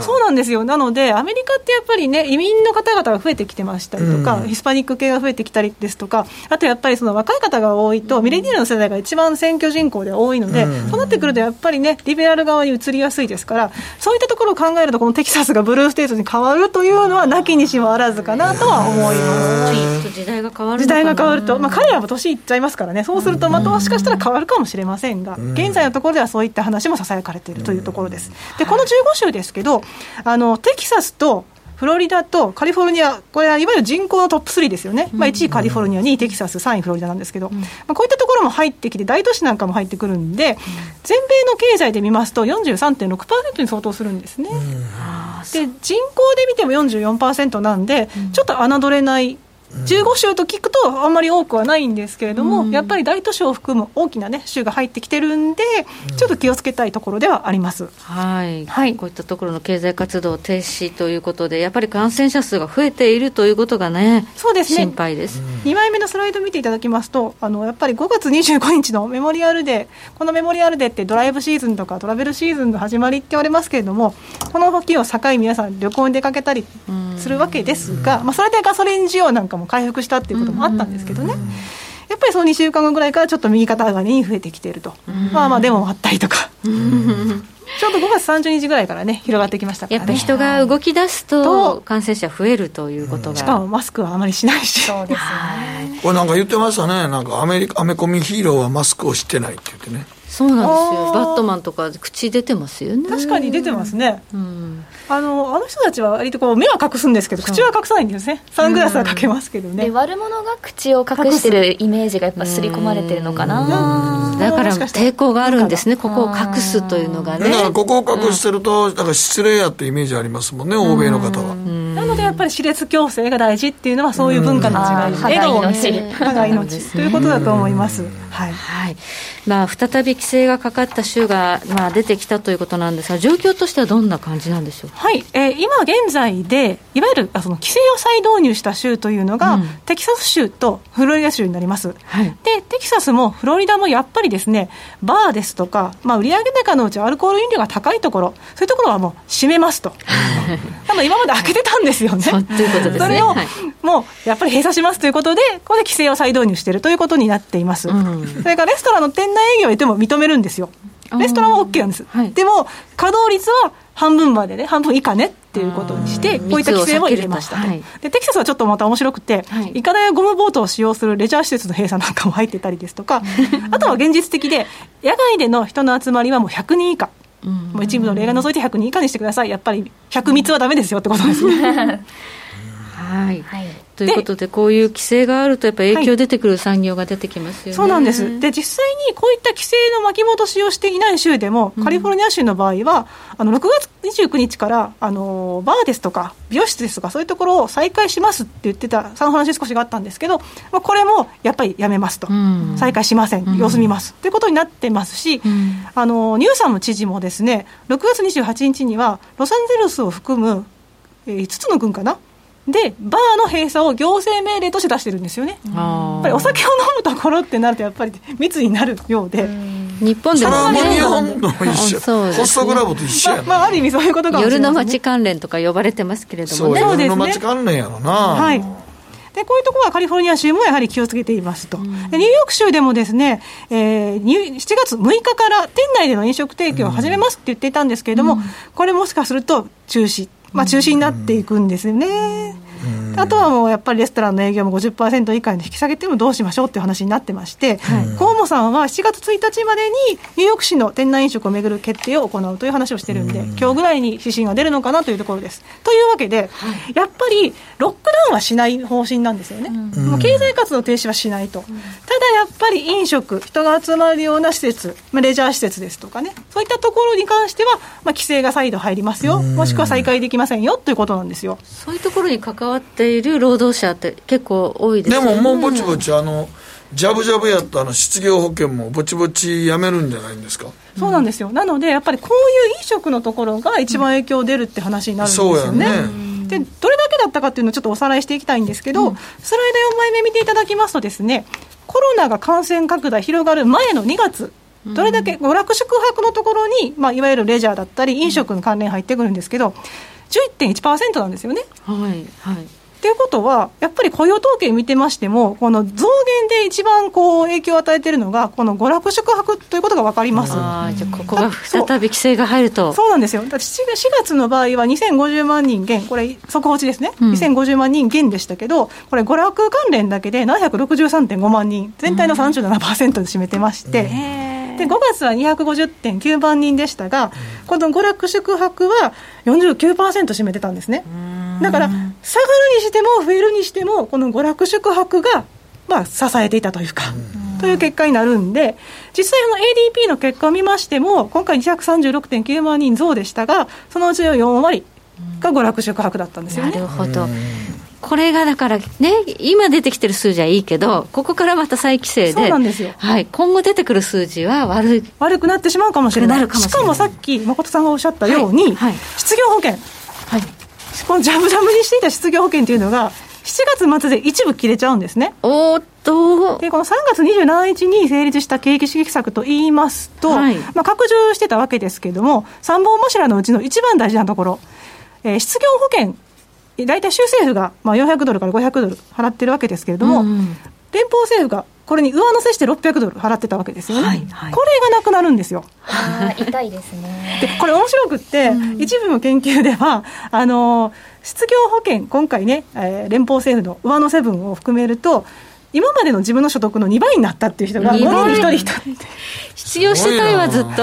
そうそうなんですよ。なので、アメリカってやっぱりね、移民の方々が増えてきてましたりとか、うん、ヒスパニック系が増えてきたりですとか、あとやっぱりその若い方が多いと、ミレニアルの世代が一番選挙人口で多いので、うん、そうなってくると、やっぱりね、リベラル側に移りやすいですから、そういったところを考えると、このテキサスがブルーステートに変わるというのは、なきにしもあらずかなとは思います。時代が変わる時代が変わると、まあ、彼らも年いっちゃいますからね、そうすると、またもしかしたら変わるかもしれませんが、現在のところではそういった話もささやかれているというところです。で、この15州ですけど、あのテキサスとフロリダとカリフォルニア、これはいわゆる人口のトップ3ですよね、まあ、1位カリフォルニア、2位テキサス、3位フロリダなんですけど、まあ、こういったところも入ってきて、大都市なんかも入ってくるんで、全米の経済で見ますと、43.6%に相当するんですね。で人口で見ても44%なんで、ちょっと侮れない15州と聞くとあんまり多くはないんですけれども、うん、やっぱり大都市を含む大きな、ね、州が入ってきてるんで、ちょっと気をつけたいところではあります、はい、はい、こういったところの経済活動停止ということで、やっぱり感染者数が増えているということがね、そうですね。心配です、2枚目のスライド見ていただきますと、あのやっぱり5月25日のメモリアルデー、このメモリアルデーってドライブシーズンとかトラベルシーズンの始まりって言われますけれども、この時を境、皆さん、旅行に出かけたりするわけですが、まあ、それでガソリン需要なんかも回復したっていうこともあったんですけどね。やっぱりその2週間後ぐらいからちょっと右肩上がりに増えてきていると、まあまあ、デモもあったりとか。ちょうど5月30日ぐらいからね、広がってきましたから、ね、やっぱり人が動き出すと、感染者増えるということが、しかもマスクはあまりしない。し、そうですね、これなんか言ってましたね、なんかアメリカ、アメコミヒーローはマスクをしてないって言ってね。そうなんですよ。バットマンとか口出てますよね。確かに出てますね、うん、あのあの人たちは割とこう目は隠すんですけど口は隠さないんですね。サングラスはかけますけどね、で悪者が口を隠してるイメージがやっぱ刷り込まれてるのかな。だから抵抗があるんですね。ここを隠すというのがね。だからここを隠してるとだから失礼やってイメージありますもんね欧米の方はでやっぱり歯列矯正が大事っていうのはそういう文化の違いで笑顔を見せる歯が命ということだと思います。はい、はい。まあ、再び規制がかかった州が、まあ、出てきたということなんですが、状況としてはどんな感じなんでしょう？はい、えー、今現在で、いわゆるその規制を再導入した州というのが、うん、テキサス州とフロリダ州になります、はい、で、テキサスもフロリダもやっぱりですね、バーですとか、まあ、売上高のうちアルコール飲料が高いところ、そういうところはもう閉めますと。多分今まで開けてたんですよね。そということですね。それを、もうやっぱり閉鎖しますということで、ここで規制を再導入しているということになっています。うん、それからレストランの店内営業をても認めるんですよ。レストランは OK なんです。はい、でも、稼働率は半分までね、半分以下ねっていうことにして、こういった規制を入れました、はい、で。テキサスはちょっとまた面白くて、はい、イカダやゴムボートを使用するレジャー施設の閉鎖なんかも入ってたりですとか、あとは現実的で、野外での人の集まりはもう100人以下。もう一部の例外除いて100人以下にしてください、やっぱり100密はだめですよってことですね。はい、はい。ということで、こういう規制があると、やっぱり影響出てくる産業が出てきますよね、はい、そうなんです、で実際にこういった規制の巻き戻しをしていない州でも、カリフォルニア州の場合は、あの6月29日からあのバーですとか、美容室ですとか、そういうところを再開しますって言ってたサンフランシスコ市があったんですけど、まあ、これもやっぱりやめますと、うん、再開しません、様子見ます、ということになってますし、うん、あのニューサム知事もですね6月28日には、ロサンゼルスを含む、えー、5つの郡かな。で、バーの閉鎖を行政命令として出してるんですよね。やっぱりお酒を飲むところってなると、やっぱり密になるようで。日本でもね、日本の一緒、ホストクラブと一緒や、まあ、ある意味そういうことかも夜の街関連とか呼ばれてますけれどもね。夜の街関連やろな。はい。でこういうところはカリフォルニア州もやはり気をつけていますと、でニューヨーク州でもですね、えー、7月6日から店内での飲食提供を始めますって言っていたんですけれども、うん、これもしかすると中止まあ、中止になっていくんですよね。あとはもうやっぱりレストランの営業も50%以下に引き下げてもどうしましょうっていう話になってまして、はい、河野さんは7月1日までにニューヨーク市の店内飲食をめぐる決定を行うという話をしてるんで、今日ぐらいに指針が出るのかなというところです。というわけで、はい、やっぱりロックダウンはしない方針なんですよね。もう経済活動停止はしないと。ただやっぱり飲食、人が集まるような施設、レジャー施設ですとかね、そういったところに関しては、まあ、規制が再度入りますよ、もしくは再開できませんよということなんですよ。そういうところに関わっている労働者って結構多いですよね。でももうぼちぼちあのジャブジャブやったあの失業保険もぼちぼちやめるんじゃないんですか？そうなんですよ、なのでやっぱりこういう飲食のところが一番影響出るって話になるんですよね。ね。でどれだけだったかっていうのをちょっとおさらいしていきたいんですけど、うん、スライド4枚目見ていただきますとですねコロナが感染拡大広がる前の2月どれだけ娯楽宿泊のところに、まあ、いわゆるレジャーだったり飲食の関連入ってくるんですけど11.1%なんですよね。はいはいということは、やっぱり雇用統計見てましても、この増減で一番こう影響を与えているのが、この娯楽宿泊ということが分かります。あじゃここが再び規制が入ると。そうなんですよ、だって 4, 月の場合は2050万人減、これ、速報値ですね、うん、2050万人減でしたけど、これ、娯楽関連だけで763.5万人、全体の37%で占めてまして。うん。で5月は250.9万人でしたが、この娯楽宿泊は49%占めてたんですね。だから、下がるにしても増えるにしても、この娯楽宿泊が、まあ、支えていたというか、という結果になるんで、実際の ADP の結果を見ましても、今回236.9万人増でしたが、そのうちの4割が娯楽宿泊だったんですよね。なるほどこれがだからね、今出てきてる数字はいいけど、ここからまた再規制で、そうなんですよ。はい、今後出てくる数字は悪い、悪くなってしまうかもしれない。かもしれない。しかもさっき誠さんがおっしゃったように、はいはい。失業保険。はい、このジャブジャブにしていた失業保険というのが、7月末で一部切れちゃうんですね。おーっと、でこの3月27日に成立した景気刺激策といいますと、はい。まあ、拡充してたわけですけれども、3本柱のうちの一番大事なところ、えー失業保険、大体州政府がまあ400ドルから500ドル払ってるわけですけれども、うん連邦政府がこれに上乗せして600ドル払ってたわけですよね、はいはい。これがなくなるんですよ。痛いですね。でこれ面白くって、一部の研究ではあの失業保険今回ね、えー連邦政府の上乗せ分を含めると今までの自分の所得の2倍になったっていう人が5二倍。人に1人いた失業してたいわ、ずっと。っ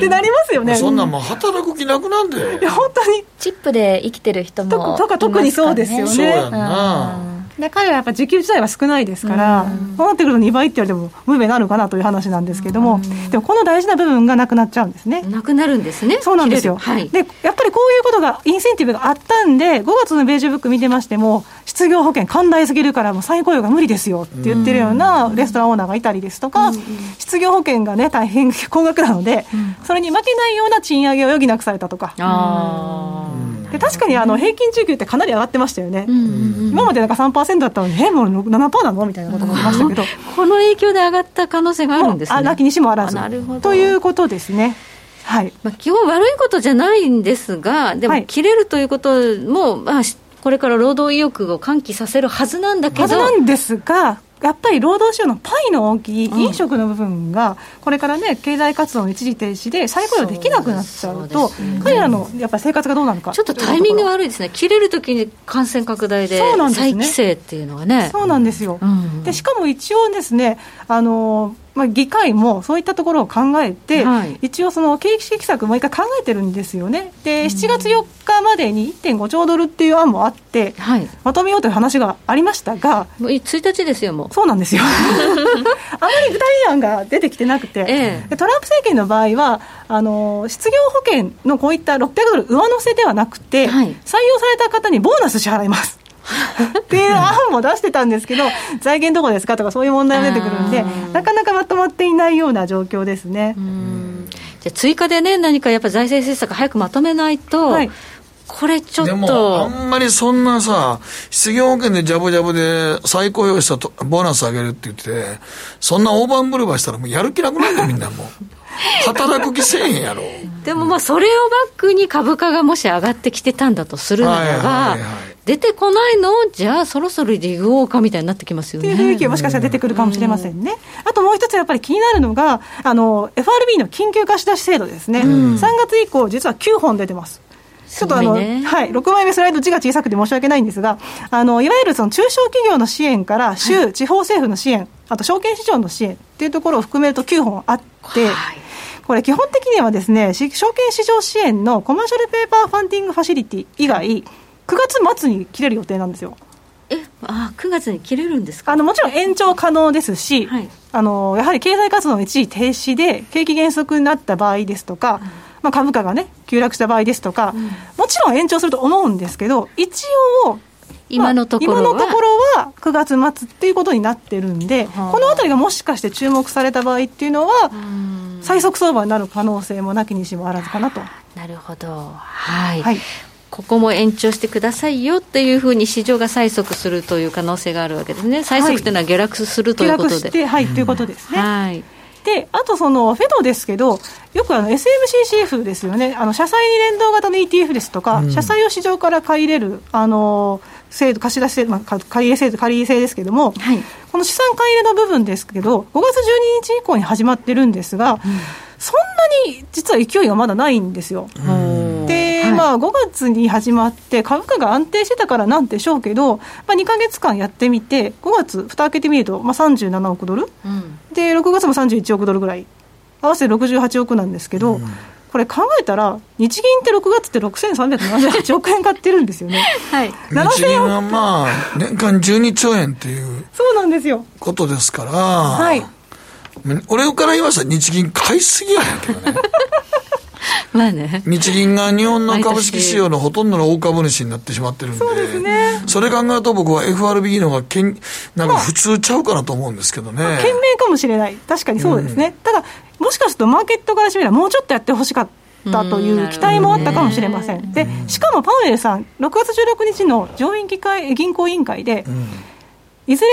てな。りますよね。そんなんもう働く気なくなんでいや本当に。チップで生きてる人も。いますとか特にそうですよね。そうやんなで彼はやっぱ時給自体は少ないですから、そうなってくると2倍って言われても無名になるかなという話なんですけども、でもこの大事な部分がなくなっちゃうんですね。なくなるんですね。そうなんですよ、はい。でやっぱりこういうことが、インセンティブがあったんで、5月のベージュブック見てましても、失業保険、寛大すぎるから、もう再雇用が無理ですよって言ってるようなレストランオーナーがいたりですとか、失業保険がね、大変高額なので、それに負けないような賃上げを余儀なくされたとか。あで確かにあの平均時給ってかなり上がってましたよね、今までなんか3%だったのに、え、もう7%なの？みたいなこともありましたけど、この影響で上がった可能性があるんですね。あなきにしもあらず。あなるほど。ということですね。はい。まあ、基本悪いことじゃないんですが、でもはい。切れるということも、まあ、しこれから労働意欲を喚起させるはずなんだけど、はずなんですが、やっぱり労働市場のパイの大きい飲食の部分が、これからね、経済活動の一時停止で再雇用できなくなっちゃうと、彼らのやっぱり生活がどうなるか。ちょっとタイミングは悪いですね、切れるときに感染拡大でそうなんですね。再規制っていうのはね。そうなんですよ、うん。でしかも一応ですね、あのまあ、議会もそういったところを考えて、はい。一応、その景気刺激策、もう一回考えてるんですよね、で7月4日までに1.5兆ドルっていう案もあって、はい、まとめようという話がありましたが、もう1日ですよ、もう。そうなんですよ。あまり具体案が出てきてなくて、ええ。でトランプ政権の場合はあの、失業保険のこういった600ドル上乗せではなくて、はい。採用された方にボーナス支払います。っていう案も出してたんですけど、財源どこですかとか、そういう問題が出てくるんでなかなかまとまっていないような状況ですね。うんじゃあ追加でね、何かやっぱ財政政策早くまとめないと、はいこれちょっでも、あと、んまりそんなさ、失業保険でジャブジャブで再雇用したとボーナス上げるって言って、そんな大盤振る舞いしたらもうやる気なくなるよ、みんなもう。働く気せえへんやろ。でもまあそれをバックに株価がもし上がってきてたんだとするならば、はいはいはい出てこないの？じゃあそろそろリグオーかみたいになってきますよね。っていう雰囲気がもしかしたら出てくるかもしれませんね。あともう一つやっぱり気になるのが、あの、FRB の緊急貸し出し制度ですね。3月以降、実は9本出てます。ちょっとあの、ねはい、6枚目スライド字が小さくて申し訳ないんですが、あの、いわゆるその中小企業の支援から、州、地方政府の支援、あと証券市場の支援っていうところを含めると9本あって、はいこれ基本的にはですね、し証券市場支援のコマーシャルペーパーファンディングファシリティ以外、9月末に切れる予定なんですよ。え、あ9月に切れるんですか？あのもちろん延長可能ですし、はいあのやはり経済活動の一時停止で景気減速になった場合ですとか、まあ、株価がね急落した場合ですとか、もちろん延長すると思うんですけど一応今のところは？まあ今のところは9月末っていうことになってるんで、はあこのあたりがもしかして注目された場合っていうのは、最速相場になる可能性もなきにしもあらずかなと。なるほど。はい。はいここも延長してくださいよっていうふうに市場が催促するという可能性があるわけですね。催促というのは下落すると下いうことで。落して、はい、ということですね。はい。で、あとそのフェドですけど、よくあの SMCCF ですよね、あの社債に連動型の ETF ですとか、社債を市場から買い入れる、あの制度、貸し出し制度、まあ、か借り入れ制度、借り入れ制ですけども、はいこの資産買い入れの部分ですけど、5月12日以降に始まってるんですが、そんなに実は勢いがまだないんですよ。で、はい。まあ、5月に始まって、株価が安定してたからなんでしょうけど、まあ、2か月間やってみて、5月、蓋開けてみると、まあ、37億ドル、うん。で6月も31億ドルぐらい。合わせて68億なんですけど、これ考えたら日銀って6月って6378億円買ってるんですよね。はい。日銀はまあ、年間12兆円っていうそうなんですよ。ことですから、はい。俺から言いましたら日銀買いすぎやねんけどね。まあね。日銀が日本の株式市場のほとんどの大株主になってしまってるんで、そうですね。それ考えると僕は FRB の方がけん、なんか普通ちゃうかなと思うんですけどね。まあ、賢明かもしれない。確かにそうですね。うん、ただ、もしかするとマーケットからしてみればもうちょっとやってほしかった。たという期待もあったかもしれません。で、しかもパウエルさん、6月16日の上院議会銀行委員会で、うんいずれ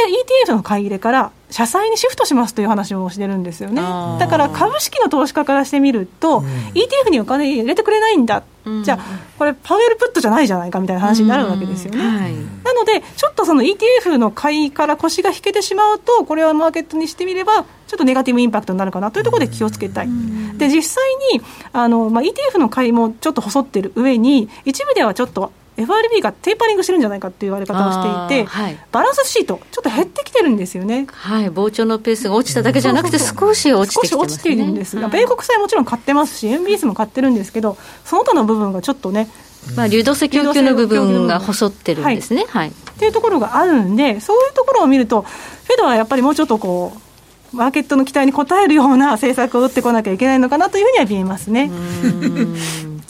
ETF の買い入れから社債にシフトしますという話をしてるんですよね。だから株式の投資家からしてみると、うん、ETF にお金入れてくれないんだ、うん、じゃあ、これ、パウエルプットじゃないじゃないかみたいな話になるわけですよね。はい、なので、ちょっとその ETF の買いから腰が引けてしまうと、これはマーケットにしてみれば、ちょっとネガティブインパクトになるかなというところで気をつけたい。で実際にあの、まあ、ETF の買いもちょっと細ってる上に、一部ではちょっと FRB がテーパリングしてるんじゃないかっていう言われ方をしていて、はい、バランスシート、ちょっと減ってきてるんですよね。はい、膨張のペースが落ちただけじゃなくて、少し落ちてきて、ね、少し落ちているんですが、米国債もちろん買ってますし、MBS も買ってるんですけど、その他の部分がちょっとね、まあ、流動性供給の部分が細ってるんですね。はい。っていうところがあるんで、そういうところを見ると、フェドはやっぱりもうちょっとこう、マーケットの期待に応えるような政策を打ってこなきゃいけないのかなというふうには見えますね。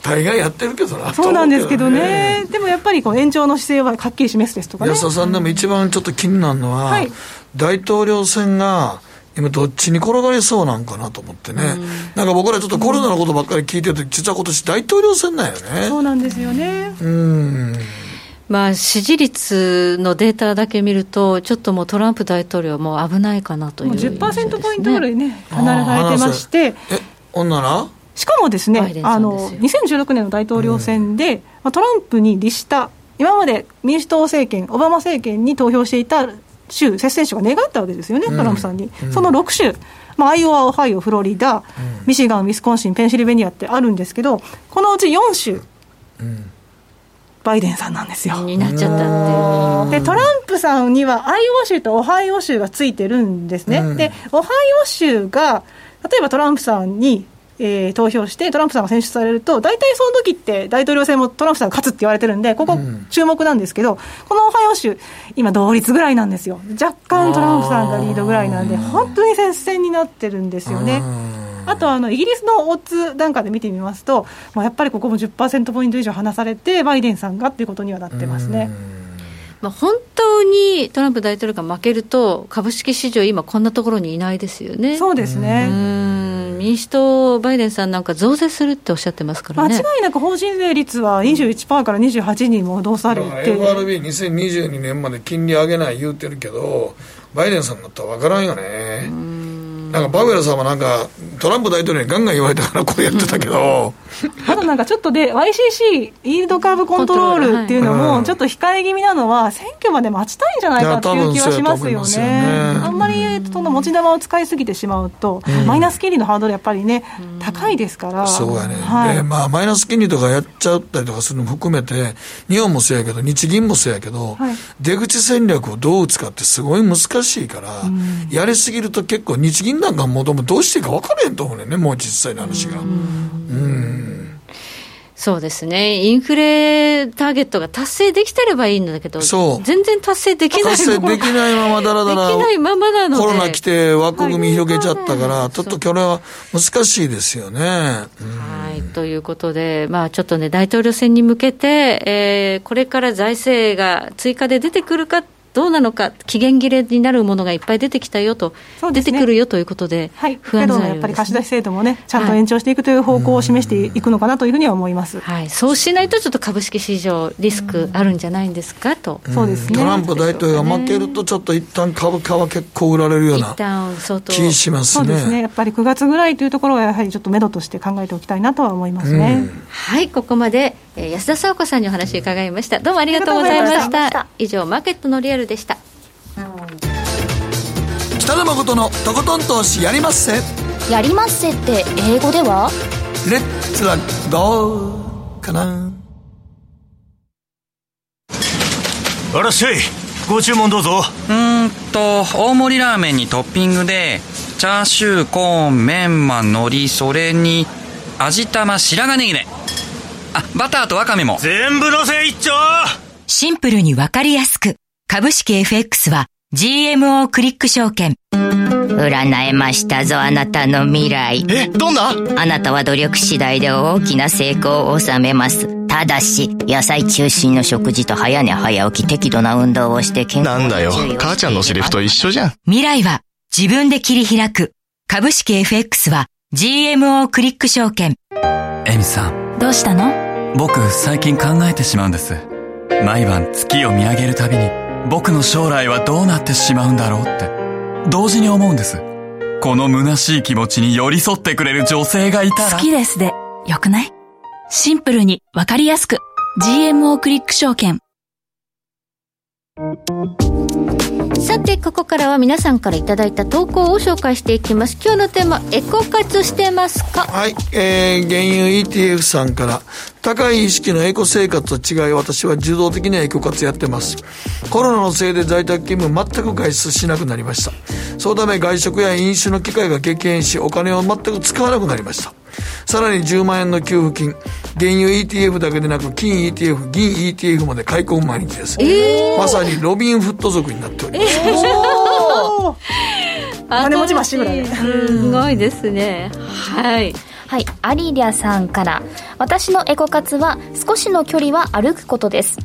大概やってるけどなそうなんですけどね、でもやっぱりこう延長の姿勢ははっきり示すですとかね。安田さん、でも一番ちょっと気になるのは、はい、大統領選が今、どっちに転がりそうなんかなと思ってね、なんか僕らちょっとコロナのことばっかり聞いてると、実は今年大統領選なんよね。そうなんですよね。うん。まあ、支持率のデータだけ見ると、ちょっともうトランプ大統領も危ないかなという、ね、10%ポイントぐらいね、離れてまして。え、ほんなら？しかもですね、あの2016年の大統領選で、うん、まあ、トランプに利した、今まで民主党政権、オバマ政権に投票していた州、接戦州が願ったわけですよね、トランプさんに。うん、その6州、まあ、アイオワ、オハイオ、フロリダ、ミシガン、ウィスコンシン、ペンシルベニアってあるんですけど、このうち4州、バイデンさんなんですよ。になっちゃったってで、トランプさんにはアイオワ州とオハイオ州がついてるんですね。で、オハイオ州が、例えばトランプさんにえー、投票して、トランプさんが選出されると、大体その時って大統領選もトランプさんが勝つって言われてるんで、ここ、注目なんですけど、うん、このオハイオ州、今、同率ぐらいなんですよ、若干トランプさんがリードぐらいなんで、本当に接戦になってるんですよね。あとあのイギリスのオッズ段階で見てみますと、まあ、やっぱりここも10%ポイント以上離されて、バイデンさんがっていうことにはなってますね。まあ、本当にトランプ大統領が負けると、株式市場、今、こんなところにいないですよね。そうですね。民主党、バイデンさんなんか増税するっておっしゃってますからね。間違いなく法人税率は21%から28に戻されて。FRB2022 年まで金利上げない言うてるけど、バイデンさんだったら分からんよね。なんかパウエルさんはなんか、トランプ大統領にガンガン言われたからこうやってたけど、あとなんかちょっとで、YCC、イールドカーブコントロールっていうのも、ちょっと控え気味なのは、選挙まで待ちたいんじゃないかっていう気はしますよね。あんまりその持ち玉を使いすぎてしまうと、マイナス金利のハードルやっぱりね、高いですから。そうやね。はい、まあ、マイナス金利とかやっちゃったりとかするのも含めて、日本もそうやけど、日銀もそうやけど、はい、出口戦略をどう打つかってすごい難しいから、やりすぎると結構日銀なんかもともどうしていいか分からへんと思うねんね、もう実際の話が。うん。そうですね、インフレターゲットが達成できてればいいんだけど、全然達成できない達成できないままだらだら、できないままなのコロナ来て枠組み広げちゃったから、はい、ちょっとこれは難しいですよね。はい、ということで、まあ、ちょっとね、大統領選に向けて、えー、これから財政が追加で出てくるかどうなのか、期限切れになるものがいっぱい出てきたよと、ね、出てくるよということで、はい、不安材料、ね、やっぱり貸し出し制度もね、ちゃんと延長していくという方向を示していくのかなというふうには思います、はい、そうしないと、ちょっと株式市場、リスクあるんじゃないんですかと、そうですね、トランプ大統領が負けると、ちょっと一旦株価は結構売られるような気しますね。そうですね。やっぱり9月ぐらいというところは、やはりちょっと目処として考えておきたいなとは思いますね。はい、ここまで、えー、安田沙子さんにお話伺いました。どうもありがとうございました。以上、マーケットのリアルでした。北野誠のとことん投資やりまっせ。やりまっせって英語では？レッツラゴーかな。あらっしゃい。ご注文どうぞ。うんと大盛りラーメンにトッピングでチャーシューコーンメンマ海苔それに味玉白髪ネギね。あバターとワカメも。全部のせ一丁シンプルにわかりやすく株式 FX は GMO クリック証券。占えましたぞあなたの未来。えどんな？あなたは努力次第で大きな成功を収めます。ただし野菜中心の食事と早寝早起き適度な運動をして健康なんだよ。母ちゃんのセリフと一緒じゃん。未来は自分で切り開く。株式 FX は GMO クリック証券。エミさん。どうしたの？僕最近考えてしまうんです。毎晩月を見上げるたびに僕の将来はどうなってしまうんだろうって。同時に思うんです。この虚しい気持ちに寄り添ってくれる女性がいたら。好きですでよくない？シンプルにわかりやすく。GMO クリック証券。さて、ここからは皆さんからいただいた投稿を紹介していきます。今日のテーマ、エコ活してますか？はい、えー、原油 ETF さんから、高い意識のエコ生活と違い、私は受動的にはエコ活やってます。コロナのせいで在宅勤務全く外出しなくなりました。そのため外食や飲酒の機会が激減し、お金を全く使わなくなりました。さらに10万円の給付金、原油 ETF だけでなく金 ETF、銀 ETF まで買い込む毎日です。えー。まさにロビンフット族になっております。おー。金持ちまっしぐらいすごいですね。はい。はい、アリリャさんから。私のエコ活は少しの距離は歩くことです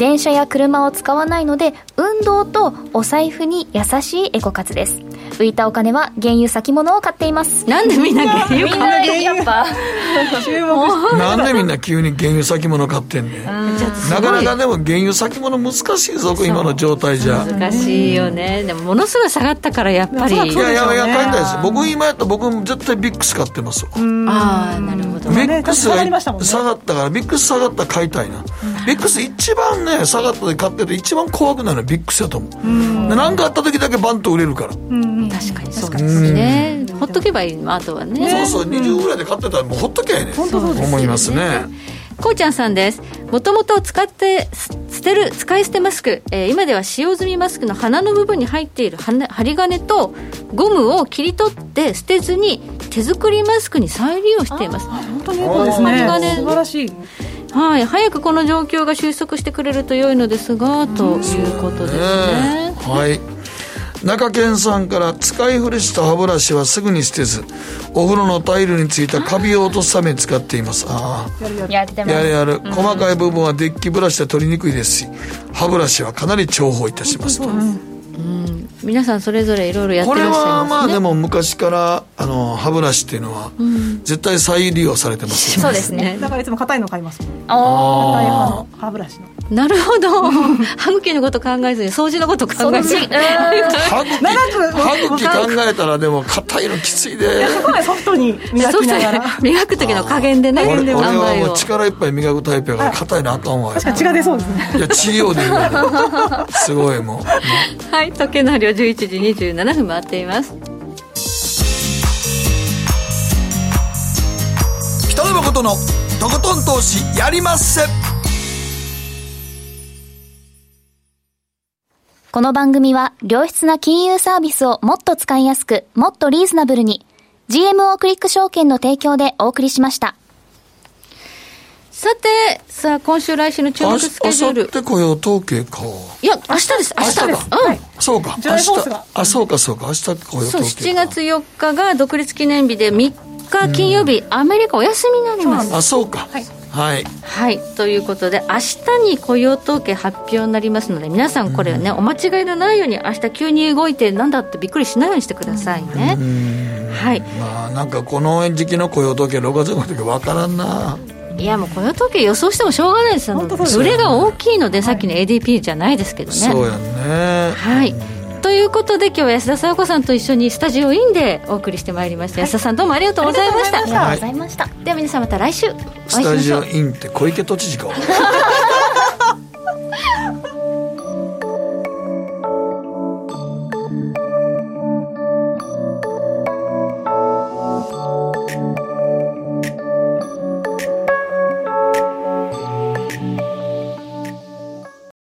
電車や車を使わないので運動とお財布に優しいエコ活です浮いたお金は原油先物を買っていますなんでみんな原油みんなやっぱ なんでみんな急に原油先物買ってんねん。なかなかでも原油先物難しいぞ、今の状態じゃ。難しいよね。でも、ものすごい下がったから、やっぱり。いやいやいや、買いたいです。僕今やったら僕絶対ビックス買ってますわ。ああ、なるほど。ビックスが下がったから、ビックス下がったら買いたいな。ビックス一番ね、下がったで買ってて一番怖くなるのはビックスやと思う。でなんかあった時だけバンと売れるから。確かにそうですね。ほっとけばいいの、あとはね。そうそう、20ぐらいで買ってたらもうほっとけやね。思いますね。こうちゃんさんです。もともと使って捨てる、使い捨てマスク、えー今では使用済みマスクの鼻の部分に入っているはね針金とゴムを切り取って捨てずに手作りマスクに再利用しています。本当にエコですね針金素晴らしいはい、早くこの状況が収束してくれると良いのですが、ということですね。はい。中堅さんから使い古した歯ブラシはすぐに捨てずお風呂のタイルについたカビを落とすために使っています。ああ。やってます。やるやる。細かい部分はデッキブラシで取りにくいですし歯ブラシはかなり重宝いたしますと。うん、皆さんそれぞれいろいろやってこれらっしゃいはますね。まあでも昔からあの歯ブラシっていうのはうん。絶対再利用されてますよそうですね。だからいつも硬いの買いますあー。硬い歯の歯ブラシの。なるほど。歯茎のこと考えずに掃除のこと考えず。に。歯茎。歯茎考えたらでも硬いのきついで。そこまでソフトに磨きながら。磨く時の加減でね、俺俺はもう。力いっぱい磨くタイプやから硬いのあかんわ確かに血が出そうですね。いや治療でいいわすごいもう。はい、時計の針は11時27分回っています。北野誠のとことん投資やりまっせこの番組は良質な金融サービスをもっと使いやすく、もっとリーズナブルに GMO クリック証券の提供でお送りしました。さて、さあ、今週来週の注目スケジュール。明日雇用統計か。いや、明日です、明日です。うん。そうか。明日あそうかそうか。明日雇用そう、統計7月4日が独立記念日で、3日金曜日、アメリカお休みになります。あそうか。はい。はい、ということで、明日に雇用統計発表になりますので、皆さんこれはね、お間違いのないように、明日急に動いて、なんだってびっくりしないようにしてくださいね。はい。まあなんかこの時期の雇用統計6月の時わからんないやもう雇用統計予想してもしょうがないですよ、それが大きいので、さっきの ADP じゃないですけどね。そうやんね。はい。ということで今日は安田沙耶子さんと一緒にスタジオインでお送りしてまいりました、安田さんどうもありがとうございました。ありがとうございました。では皆さんまた来週。スタジオインって小池都知事か